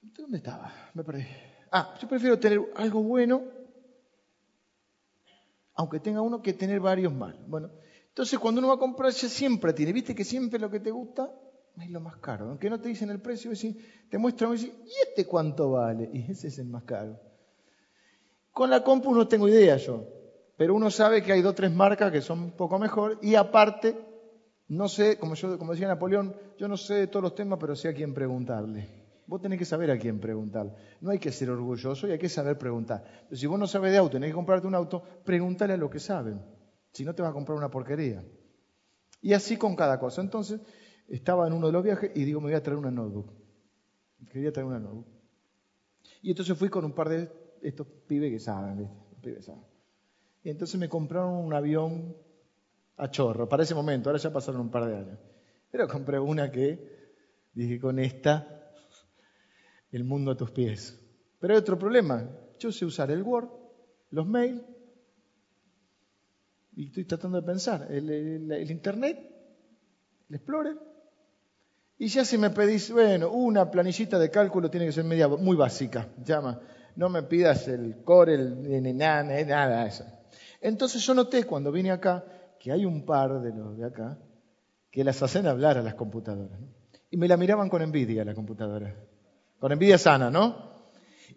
¿dónde estaba? Me perdí. Ah, yo prefiero tener algo bueno, aunque tenga uno, que tener varios mal. Bueno, entonces cuando uno va a comprar, ya siempre tiene, viste que siempre lo que te gusta es lo más caro. Aunque no te dicen el precio, te muestran y dicen, ¿y este cuánto vale? Y ese es el más caro. Con la compu no tengo idea yo, pero uno sabe que hay dos o tres marcas que son un poco mejor y aparte no sé, como, yo, como decía Napoleón, yo no sé de todos los temas, pero sé a quién preguntarle. Vos tenés que saber a quién preguntar. No hay que ser orgulloso y hay que saber preguntar. Pero si vos no sabes de auto, tenés que comprarte un auto, pregúntale a lo que saben. Si no, te vas a comprar una porquería. Y así con cada cosa. Entonces, estaba en uno de los viajes y digo, me voy a traer una notebook. Quería traer una notebook. Y entonces fui con un par de estos pibes que saben, Pibes saben. Y entonces me compraron un avión a chorro, para ese momento, ahora ya pasaron un par de años. Pero compré una que dije, con esta, el mundo a tus pies. Pero hay otro problema, yo sé usar el Word, los mails, y estoy tratando de pensar, el, Internet, el Explorer, y ya si me pedís, bueno, una planillita de cálculo tiene que ser media, muy básica, llama, no me pidas el core, el, nada, nada de eso. Entonces yo noté cuando vine acá, que hay un par de los de acá que las hacen hablar a las computadoras. Y me la miraban con envidia la computadora. Con envidia sana, ¿no?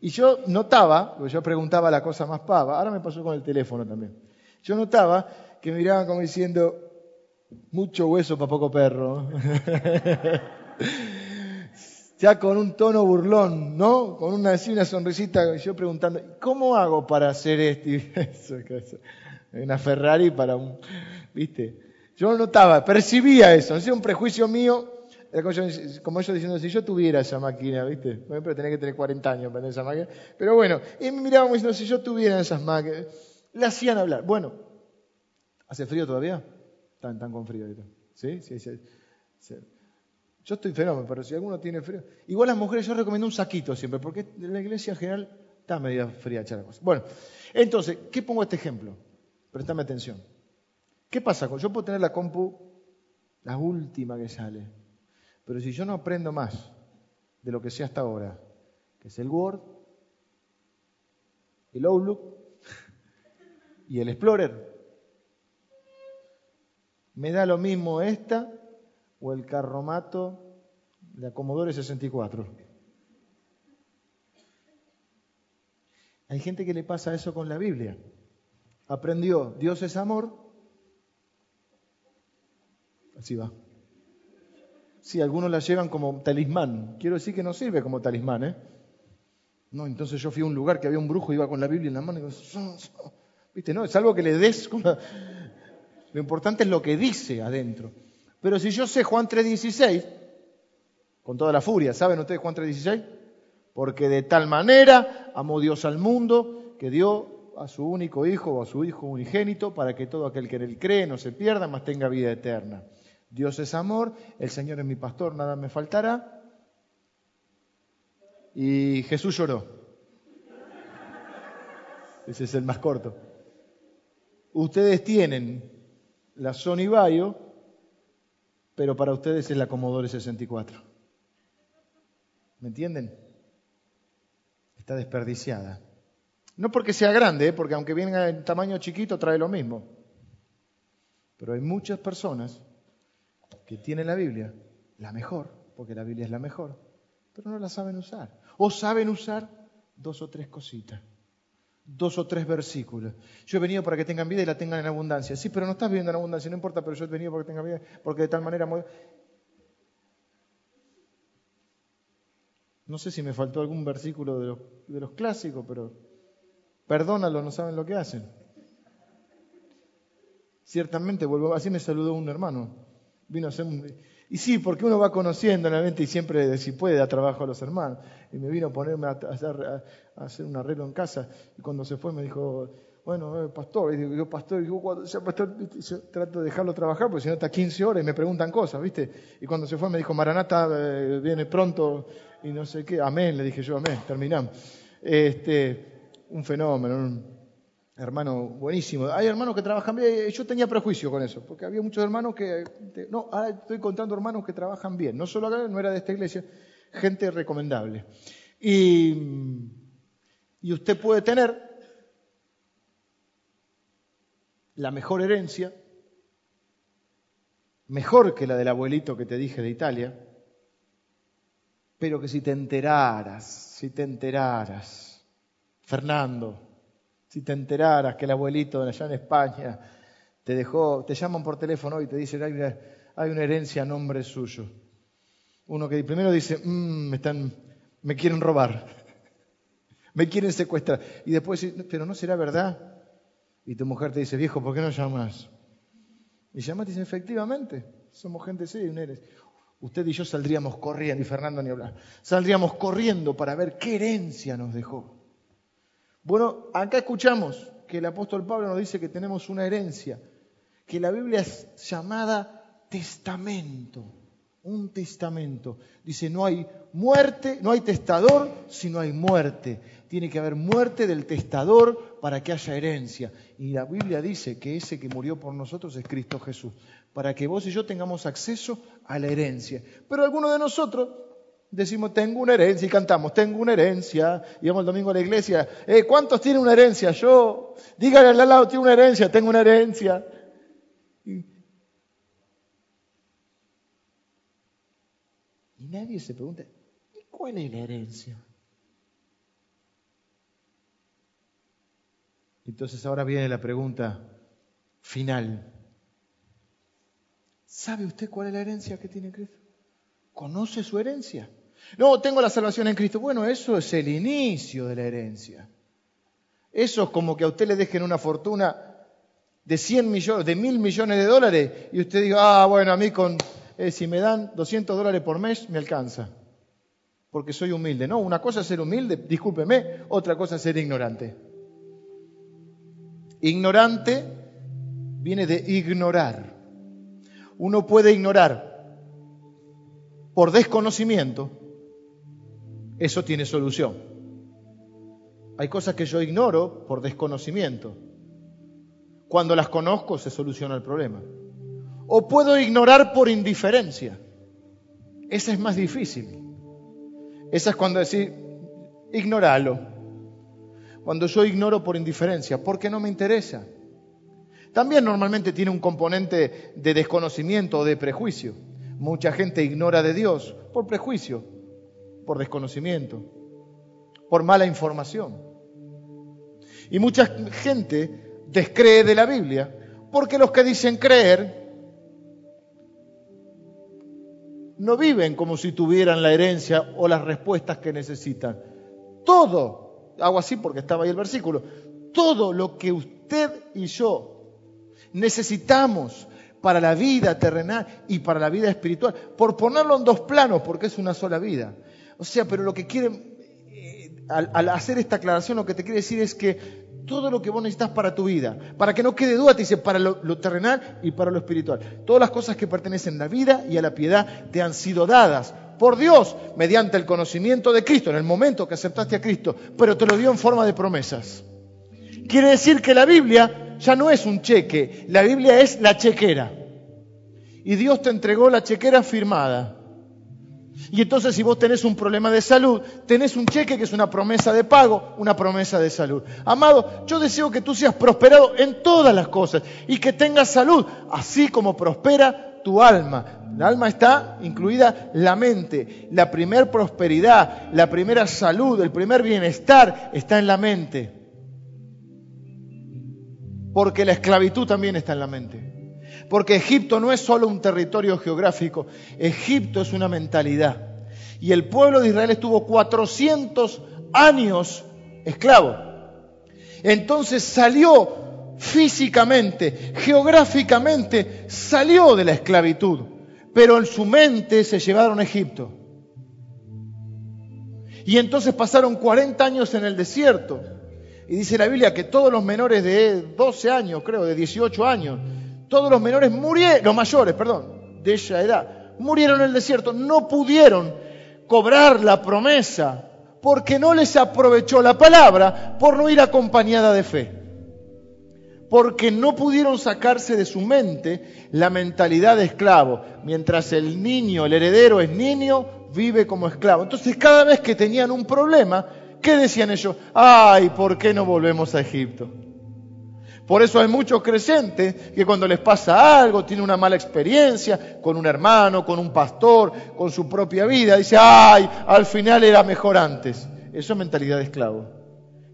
Y yo notaba, porque yo preguntaba la cosa más pava, ahora me pasó con el teléfono también. Yo notaba que me miraban como diciendo, mucho hueso para poco perro. ya con un tono burlón, ¿no? Con una, así, una sonrisita, yo preguntando, ¿cómo hago para hacer esto? una Ferrari para un, ¿viste? Yo notaba, percibía eso, no un prejuicio mío, como ellos diciendo, si yo tuviera esa máquina, ¿viste? Pero tenía que tener 40 años para tener esa máquina. Pero bueno, y me miraban diciendo, si yo tuviera esas máquinas, le hacían hablar. Bueno, ¿hace frío todavía? Están, tan con frío ahorita. ¿Sí? Yo estoy fenómeno, pero si alguno tiene frío. Igual las mujeres yo recomiendo un saquito siempre, porque la iglesia en general está medio fría echar. Bueno, entonces, ¿qué pongo este ejemplo? Prestame atención. ¿Qué pasa? Yo puedo tener la compu, la última que sale, pero si yo no aprendo más de lo que sé hasta ahora, que es el Word, el Outlook y el Explorer, me da lo mismo esta o el carromato de Commodore 64. Hay gente que le pasa eso con la Biblia aprendió Dios es amor, así va. Sí, algunos la llevan como talismán. Quiero decir que no sirve como talismán, ¿eh? No, entonces yo fui a un lugar que había un brujo y iba con la Biblia en la mano y digo, ¿viste? No, es algo que le des. Lo importante es lo que dice adentro. Pero si yo sé Juan 3.16, con toda la furia, ¿saben ustedes Juan 3.16? Porque de tal manera amó Dios al mundo que dio a su único hijo o a su hijo unigénito para que todo aquel que en él cree no se pierda, mas tenga vida eterna. Dios es amor, el Señor es mi pastor, nada me faltará. Y Jesús lloró. Ese es el más corto. Ustedes tienen la Sony Vaio, pero para ustedes es la Commodore 64. ¿Me entienden? Está desperdiciada. No porque sea grande, ¿eh? porque aunque venga en tamaño chiquito trae lo mismo. Pero hay muchas personas que tienen la Biblia, la mejor, porque la Biblia es la mejor, pero no la saben usar. O saben usar dos o tres cositas, dos o tres versículos. Yo he venido para que tengan vida y la tengan en abundancia. Sí, pero no estás viviendo en abundancia, no importa, pero yo he venido para que tengan vida, porque de tal manera... No sé si me faltó algún versículo de los, de los clásicos, pero perdónalo, no saben lo que hacen. Ciertamente, vuelvo, así me saludó un hermano. Vino a hacer y sí, porque uno va conociendo en la mente y siempre, si puede, da trabajo a los hermanos. Y me vino a ponerme a hacer, un arreglo en casa. Y cuando se fue me dijo, bueno, eh, pastor, y digo, pastor, y digo, cuando pastor, yo trato de dejarlo trabajar, porque si no está 15 horas y me preguntan cosas, ¿viste? Y cuando se fue me dijo, Maranata eh, viene pronto y no sé qué, amén, le dije yo, amén, terminamos. Este, un fenómeno, hermano buenísimo. Hay hermanos que trabajan bien, yo tenía prejuicio con eso, porque había muchos hermanos que, no, ahora estoy contando hermanos que trabajan bien, no solo acá, no era de esta iglesia, gente recomendable. Y, y usted puede tener la mejor herencia, mejor que la del abuelito que te dije de Italia, pero que si te enteraras, si te enteraras, Fernando, si te enteraras que el abuelito allá en España te dejó, te llaman por teléfono y te dicen hay una, hay una herencia a nombre suyo. Uno que primero dice, mm, me, están, me quieren robar, me quieren secuestrar. Y después dice, pero no será verdad. Y tu mujer te dice, viejo, ¿por qué no llamas? Y llamas y dice, efectivamente, somos gente seria, un eres. Usted y yo saldríamos corriendo, y Fernando ni hablar, saldríamos corriendo para ver qué herencia nos dejó. Bueno, acá escuchamos que el apóstol Pablo nos dice que tenemos una herencia, que la Biblia es llamada testamento, un testamento. Dice, no hay muerte, no hay testador si no hay muerte. Tiene que haber muerte del testador para que haya herencia. Y la Biblia dice que ese que murió por nosotros es Cristo Jesús, para que vos y yo tengamos acceso a la herencia. Pero algunos de nosotros decimos, tengo una herencia y cantamos, tengo una herencia. Y vamos el domingo a la iglesia, eh, ¿cuántos tienen una herencia? Yo, dígale al lado, tiene una herencia, tengo una herencia. Y, nadie se pregunta, ¿y cuál es la herencia? Entonces ahora viene la pregunta final. ¿Sabe usted cuál es la herencia que tiene Cristo? ¿Conoce su herencia? No, tengo la salvación en Cristo. Bueno, eso es el inicio de la herencia. Eso es como que a usted le dejen una fortuna de 100 millones, de mil millones de dólares y usted diga, ah, bueno, a mí con, eh, si me dan 200 dólares por mes me alcanza, porque soy humilde. No, una cosa es ser humilde, discúlpeme, otra cosa es ser ignorante. Ignorante viene de ignorar. Uno puede ignorar por desconocimiento eso tiene solución. Hay cosas que yo ignoro por desconocimiento. Cuando las conozco se soluciona el problema. O puedo ignorar por indiferencia. Esa es más difícil. Esa es cuando decir, ignoralo. Cuando yo ignoro por indiferencia, porque no me interesa. También normalmente tiene un componente de desconocimiento o de prejuicio. Mucha gente ignora de Dios por prejuicio por desconocimiento, por mala información. Y mucha gente descree de la Biblia porque los que dicen creer no viven como si tuvieran la herencia o las respuestas que necesitan. Todo, hago así porque estaba ahí el versículo, todo lo que usted y yo necesitamos para la vida terrenal y para la vida espiritual, por ponerlo en dos planos, porque es una sola vida. O sea, pero lo que quiere, eh, al, hacer esta aclaración, lo que te quiere decir es que todo lo que vos necesitas para tu vida, para que no quede duda, te dice, para lo, lo, terrenal y para lo espiritual. Todas las cosas que pertenecen a la vida y a la piedad te han sido dadas por Dios mediante el conocimiento de Cristo, en el momento que aceptaste a Cristo, pero te lo dio en forma de promesas. Quiere decir que la Biblia ya no es un cheque, la Biblia es la chequera. Y Dios te entregó la chequera firmada. Y entonces si vos tenés un problema de salud, tenés un cheque que es una promesa de pago, una promesa de salud. Amado, yo deseo que tú seas prosperado en todas las cosas y que tengas salud, así como prospera tu alma. El alma está incluida la mente. La primer prosperidad, la primera salud, el primer bienestar está en la mente. Porque la esclavitud también está en la mente. Porque Egipto no es solo un territorio geográfico, Egipto es una mentalidad. Y el pueblo de Israel estuvo 400 años esclavo. Entonces salió físicamente, geográficamente, salió de la esclavitud, pero en su mente se llevaron a Egipto. Y entonces pasaron 40 años en el desierto. Y dice la Biblia que todos los menores de 12 años, creo, de 18 años, todos los menores murieron, los mayores, perdón, de esa edad, murieron en el desierto, no pudieron cobrar la promesa porque no les aprovechó la palabra por no ir acompañada de fe. Porque no pudieron sacarse de su mente la mentalidad de esclavo. Mientras el niño, el heredero es niño, vive como esclavo. Entonces cada vez que tenían un problema, ¿qué decían ellos? Ay, ¿por qué no volvemos a Egipto? Por eso hay muchos creyentes que cuando les pasa algo, tienen una mala experiencia con un hermano, con un pastor, con su propia vida, dice, ay, al final era mejor antes. Eso es mentalidad de esclavo,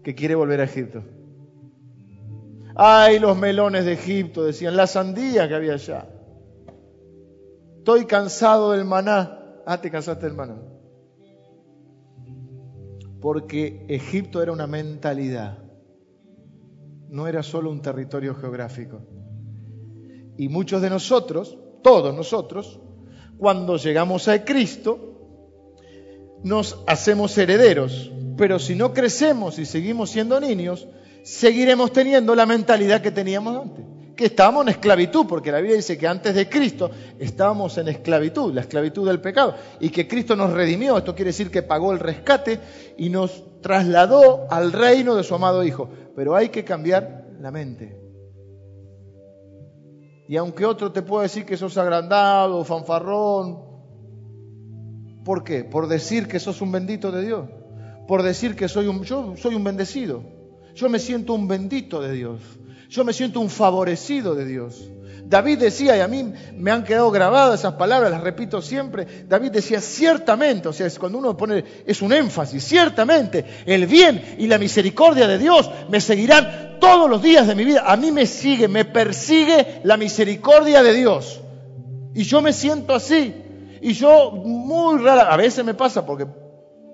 que quiere volver a Egipto. Ay, los melones de Egipto, decían, la sandía que había allá. Estoy cansado del maná. Ah, te cansaste del maná. Porque Egipto era una mentalidad no era solo un territorio geográfico. Y muchos de nosotros, todos nosotros, cuando llegamos a Cristo, nos hacemos herederos. Pero si no crecemos y seguimos siendo niños, seguiremos teniendo la mentalidad que teníamos antes que estábamos en esclavitud, porque la Biblia dice que antes de Cristo estábamos en esclavitud, la esclavitud del pecado, y que Cristo nos redimió, esto quiere decir que pagó el rescate y nos trasladó al reino de su amado Hijo. Pero hay que cambiar la mente. Y aunque otro te pueda decir que sos agrandado, fanfarrón, ¿por qué? Por decir que sos un bendito de Dios, por decir que soy un, yo soy un bendecido, yo me siento un bendito de Dios. Yo me siento un favorecido de Dios. David decía, y a mí me han quedado grabadas esas palabras, las repito siempre, David decía, ciertamente, o sea, es cuando uno pone, es un énfasis, ciertamente, el bien y la misericordia de Dios me seguirán todos los días de mi vida. A mí me sigue, me persigue la misericordia de Dios. Y yo me siento así. Y yo muy rara, a veces me pasa porque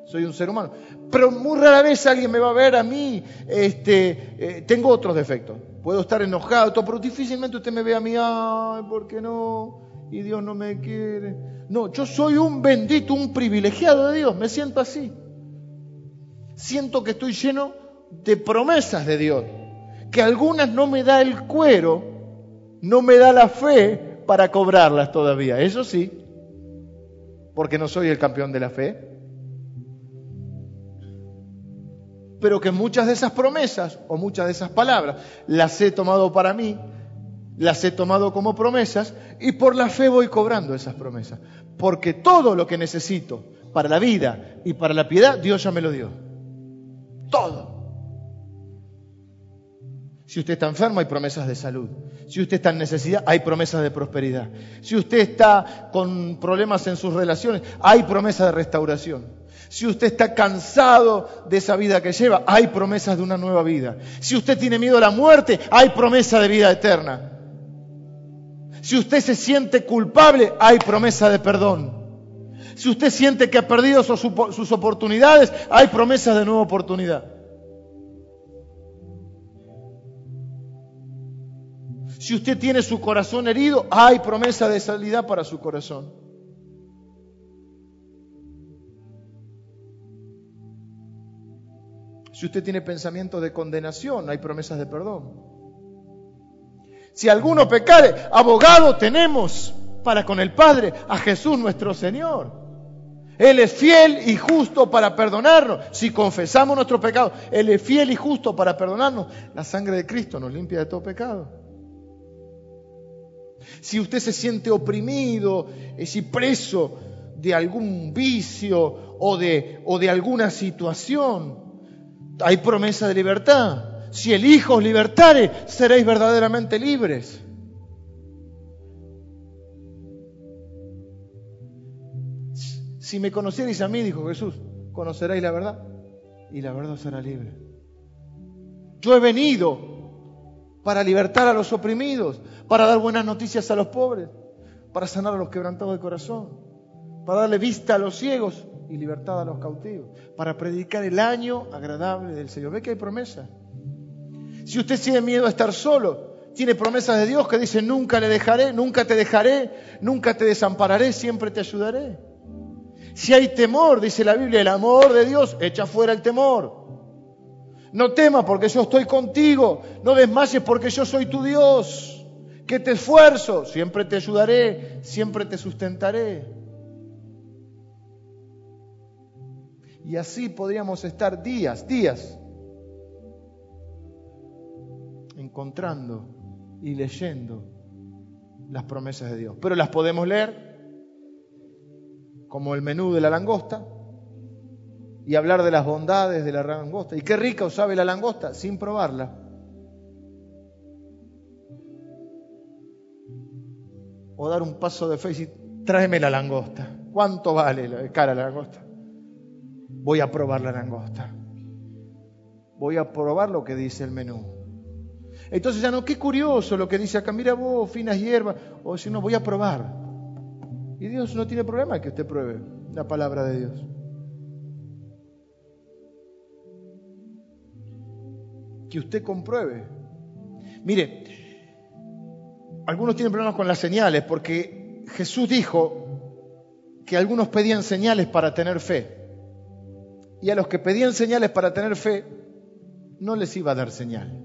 soy un ser humano, pero muy rara vez alguien me va a ver a mí, este, eh, tengo otros defectos. Puedo estar enojado, pero difícilmente usted me ve a mí, ay, ¿por qué no? Y Dios no me quiere. No, yo soy un bendito, un privilegiado de Dios, me siento así. Siento que estoy lleno de promesas de Dios, que algunas no me da el cuero, no me da la fe para cobrarlas todavía, eso sí, porque no soy el campeón de la fe. Pero que muchas de esas promesas o muchas de esas palabras las he tomado para mí, las he tomado como promesas y por la fe voy cobrando esas promesas. Porque todo lo que necesito para la vida y para la piedad, Dios ya me lo dio. Todo. Si usted está enfermo, hay promesas de salud. Si usted está en necesidad, hay promesas de prosperidad. Si usted está con problemas en sus relaciones, hay promesas de restauración. Si usted está cansado de esa vida que lleva, hay promesas de una nueva vida. Si usted tiene miedo a la muerte, hay promesa de vida eterna. Si usted se siente culpable, hay promesa de perdón. Si usted siente que ha perdido sus, oportunidades, hay promesas de nueva oportunidad. Si usted tiene su corazón herido, hay promesa de salida para su corazón. Si usted tiene pensamientos de condenación, hay promesas de perdón. Si alguno pecare, abogado tenemos para con el Padre, a Jesús nuestro Señor. Él es fiel y justo para perdonarnos. Si confesamos nuestro pecado, Él es fiel y justo para perdonarnos. La sangre de Cristo nos limpia de todo pecado. Si usted se siente oprimido, es preso de algún vicio o de, o de alguna situación, hay promesa de libertad. Si el Hijo os libertare, seréis verdaderamente libres. Si me conocierais a mí, dijo Jesús, conoceréis la verdad y la verdad será libre. Yo he venido para libertar a los oprimidos, para dar buenas noticias a los pobres, para sanar a los quebrantados de corazón, para darle vista a los ciegos y libertad a los cautivos, para predicar el año agradable del Señor. Ve que hay promesa. Si usted tiene miedo a estar solo, tiene promesas de Dios que dicen, nunca le dejaré, nunca te dejaré, nunca te desampararé, siempre te ayudaré. Si hay temor, dice la Biblia, el amor de Dios echa fuera el temor. No temas porque yo estoy contigo, no desmayes porque yo soy tu Dios, que te esfuerzo, siempre te ayudaré, siempre te sustentaré. Y así podríamos estar días, días, encontrando y leyendo las promesas de Dios. Pero las podemos leer como el menú de la langosta y hablar de las bondades de la langosta. Y qué rica os sabe la langosta sin probarla. O dar un paso de fe y tráeme la langosta. ¿Cuánto vale la cara la langosta? Voy a probar la langosta. Voy a probar lo que dice el menú. Entonces ya no, qué curioso lo que dice acá, mira vos, finas hierbas, o si no, voy a probar. Y Dios no tiene problema que usted pruebe la palabra de Dios. Que usted compruebe. Mire, algunos tienen problemas con las señales porque Jesús dijo que algunos pedían señales para tener fe y a los que pedían señales para tener fe, no les iba a dar señal.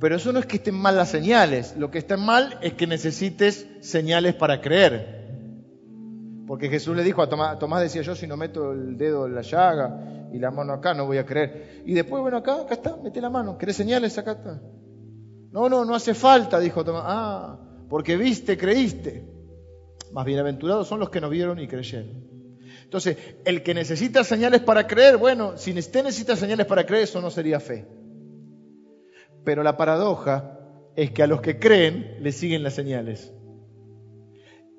Pero eso no es que estén mal las señales, lo que está mal es que necesites señales para creer. Porque Jesús le dijo a Tomás, Tomás decía yo, si no meto el dedo en la llaga y la mano acá, no voy a creer. Y después, bueno, acá, acá está, mete la mano, ¿querés señales? Acá está. No, no, no hace falta, dijo Tomás. Ah, porque viste, creíste. Más bienaventurados son los que no vieron y creyeron. Entonces, el que necesita señales para creer, bueno, si usted necesita señales para creer, eso no sería fe. Pero la paradoja es que a los que creen le siguen las señales.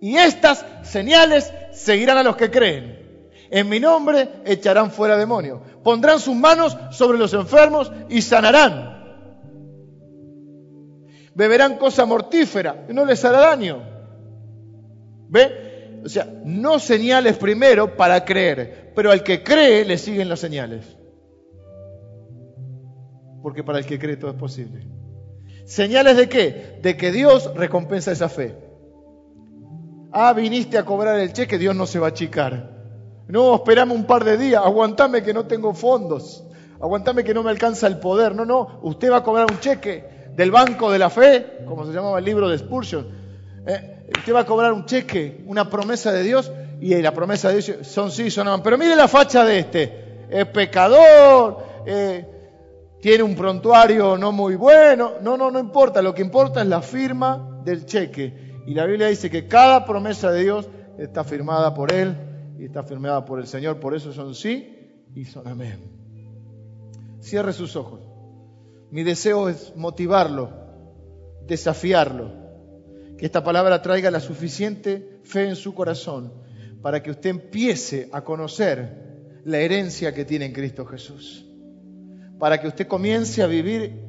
Y estas señales seguirán a los que creen. En mi nombre echarán fuera demonios. Pondrán sus manos sobre los enfermos y sanarán. Beberán cosa mortífera y no les hará daño. ¿Ve? O sea, no señales primero para creer, pero al que cree le siguen las señales. Porque para el que cree todo es posible. ¿Señales de qué? De que Dios recompensa esa fe. Ah, viniste a cobrar el cheque, Dios no se va a achicar. No, esperame un par de días, aguantame que no tengo fondos, aguantame que no me alcanza el poder. No, no, usted va a cobrar un cheque del Banco de la Fe, como se llamaba el libro de Spurgeon. Eh, usted va a cobrar un cheque, una promesa de Dios, y la promesa de Dios son sí, son no. Pero mire la facha de este, es pecador, eh, tiene un prontuario no muy bueno. No, no, no importa, lo que importa es la firma del cheque. Y la Biblia dice que cada promesa de Dios está firmada por Él y está firmada por el Señor, por eso son sí y son amén. Cierre sus ojos. Mi deseo es motivarlo, desafiarlo que esta palabra traiga la suficiente fe en su corazón para que usted empiece a conocer la herencia que tiene en Cristo Jesús. Para que usted comience a vivir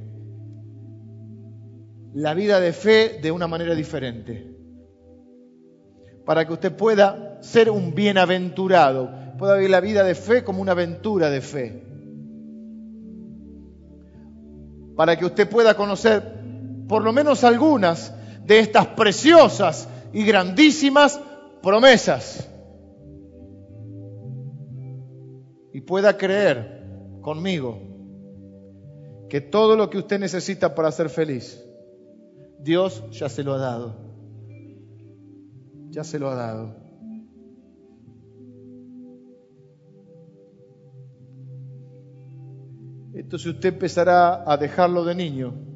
la vida de fe de una manera diferente. Para que usted pueda ser un bienaventurado, pueda vivir la vida de fe como una aventura de fe. Para que usted pueda conocer por lo menos algunas de estas preciosas y grandísimas promesas. Y pueda creer conmigo que todo lo que usted necesita para ser feliz, Dios ya se lo ha dado. ya se lo ha dado. Entonces usted empezará a dejarlo de niño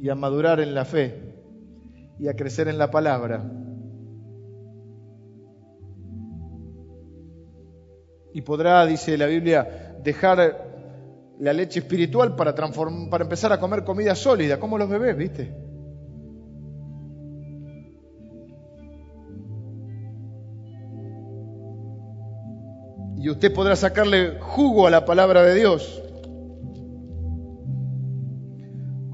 y a madurar en la fe y a crecer en la palabra. Y podrá, dice la Biblia, dejar la leche espiritual para, para empezar a comer comida sólida, como los bebés, ¿viste? Y usted podrá sacarle jugo a la palabra de Dios,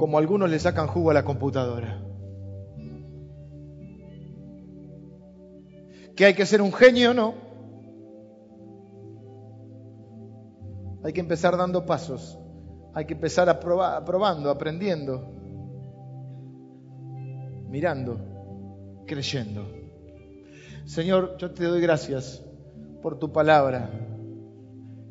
como algunos le sacan jugo a la computadora. ¿Que hay que ser un genio? No. Hay que empezar dando pasos. Hay que empezar a probando, aprendiendo, mirando, creyendo. Señor, yo te doy gracias por tu palabra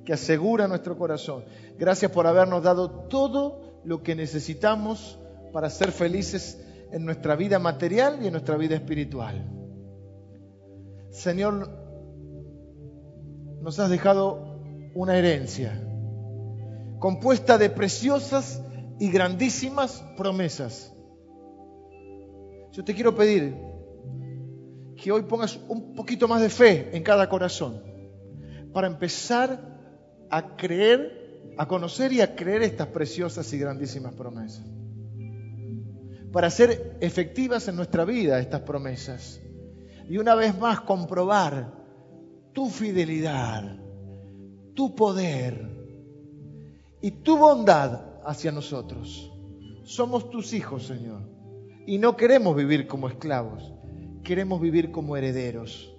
que asegura nuestro corazón. Gracias por habernos dado todo lo que necesitamos para ser felices en nuestra vida material y en nuestra vida espiritual. Señor, nos has dejado una herencia compuesta de preciosas y grandísimas promesas. Yo te quiero pedir que hoy pongas un poquito más de fe en cada corazón para empezar a creer, a conocer y a creer estas preciosas y grandísimas promesas. Para hacer efectivas en nuestra vida estas promesas. Y una vez más comprobar tu fidelidad, tu poder y tu bondad hacia nosotros. Somos tus hijos, Señor. Y no queremos vivir como esclavos, queremos vivir como herederos.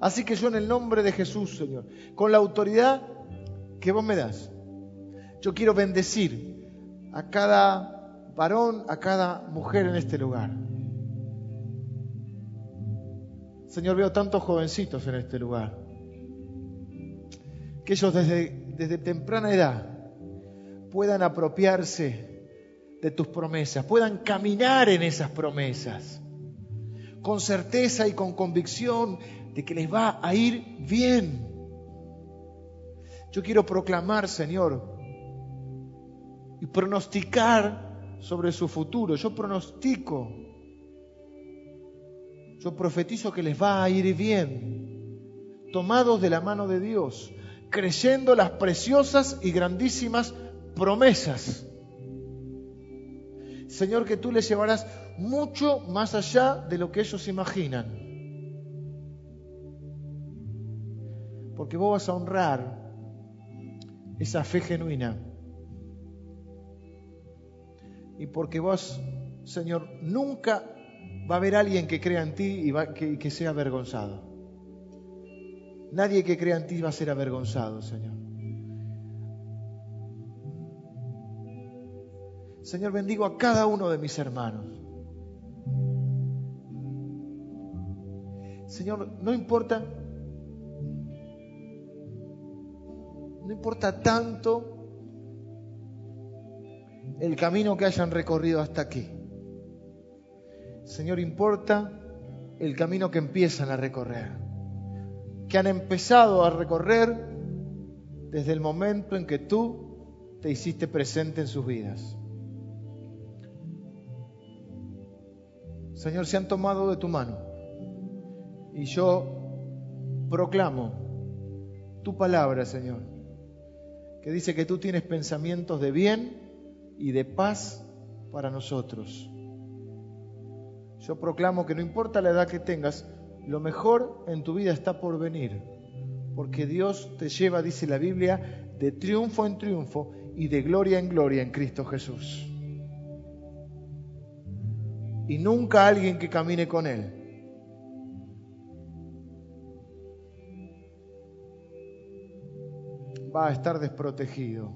Así que yo en el nombre de Jesús, Señor, con la autoridad que vos me das, yo quiero bendecir a cada varón, a cada mujer en este lugar. Señor, veo tantos jovencitos en este lugar, que ellos desde, desde temprana edad puedan apropiarse de tus promesas, puedan caminar en esas promesas, con certeza y con convicción de que les va a ir bien. Yo quiero proclamar, Señor, y pronosticar sobre su futuro. Yo pronostico, yo profetizo que les va a ir bien, tomados de la mano de Dios, creyendo las preciosas y grandísimas promesas. Señor, que tú les llevarás mucho más allá de lo que ellos imaginan. porque vos vas a honrar esa fe genuina. Y porque vos, Señor, nunca va a haber alguien que crea en ti y que, que sea avergonzado. Nadie que crea en ti va a ser avergonzado, Señor. Señor, bendigo a cada uno de mis hermanos. Señor, no importa No importa tanto el camino que hayan recorrido hasta aquí. Señor, importa el camino que empiezan a recorrer, que han empezado a recorrer desde el momento en que tú te hiciste presente en sus vidas. Señor, se han tomado de tu mano y yo proclamo tu palabra, Señor que dice que tú tienes pensamientos de bien y de paz para nosotros. Yo proclamo que no importa la edad que tengas, lo mejor en tu vida está por venir, porque Dios te lleva, dice la Biblia, de triunfo en triunfo y de gloria en gloria en Cristo Jesús. Y nunca alguien que camine con Él va a estar desprotegido,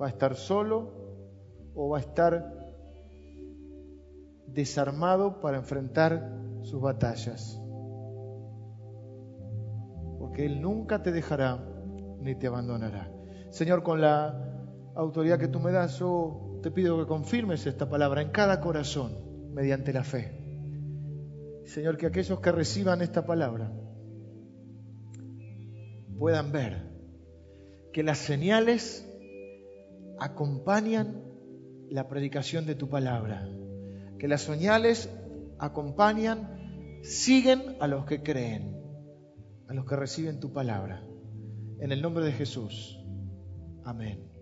va a estar solo o va a estar desarmado para enfrentar sus batallas. Porque Él nunca te dejará ni te abandonará. Señor, con la autoridad que tú me das, yo te pido que confirmes esta palabra en cada corazón mediante la fe. Señor, que aquellos que reciban esta palabra puedan ver que las señales acompañan la predicación de tu palabra, que las señales acompañan, siguen a los que creen, a los que reciben tu palabra. En el nombre de Jesús. Amén.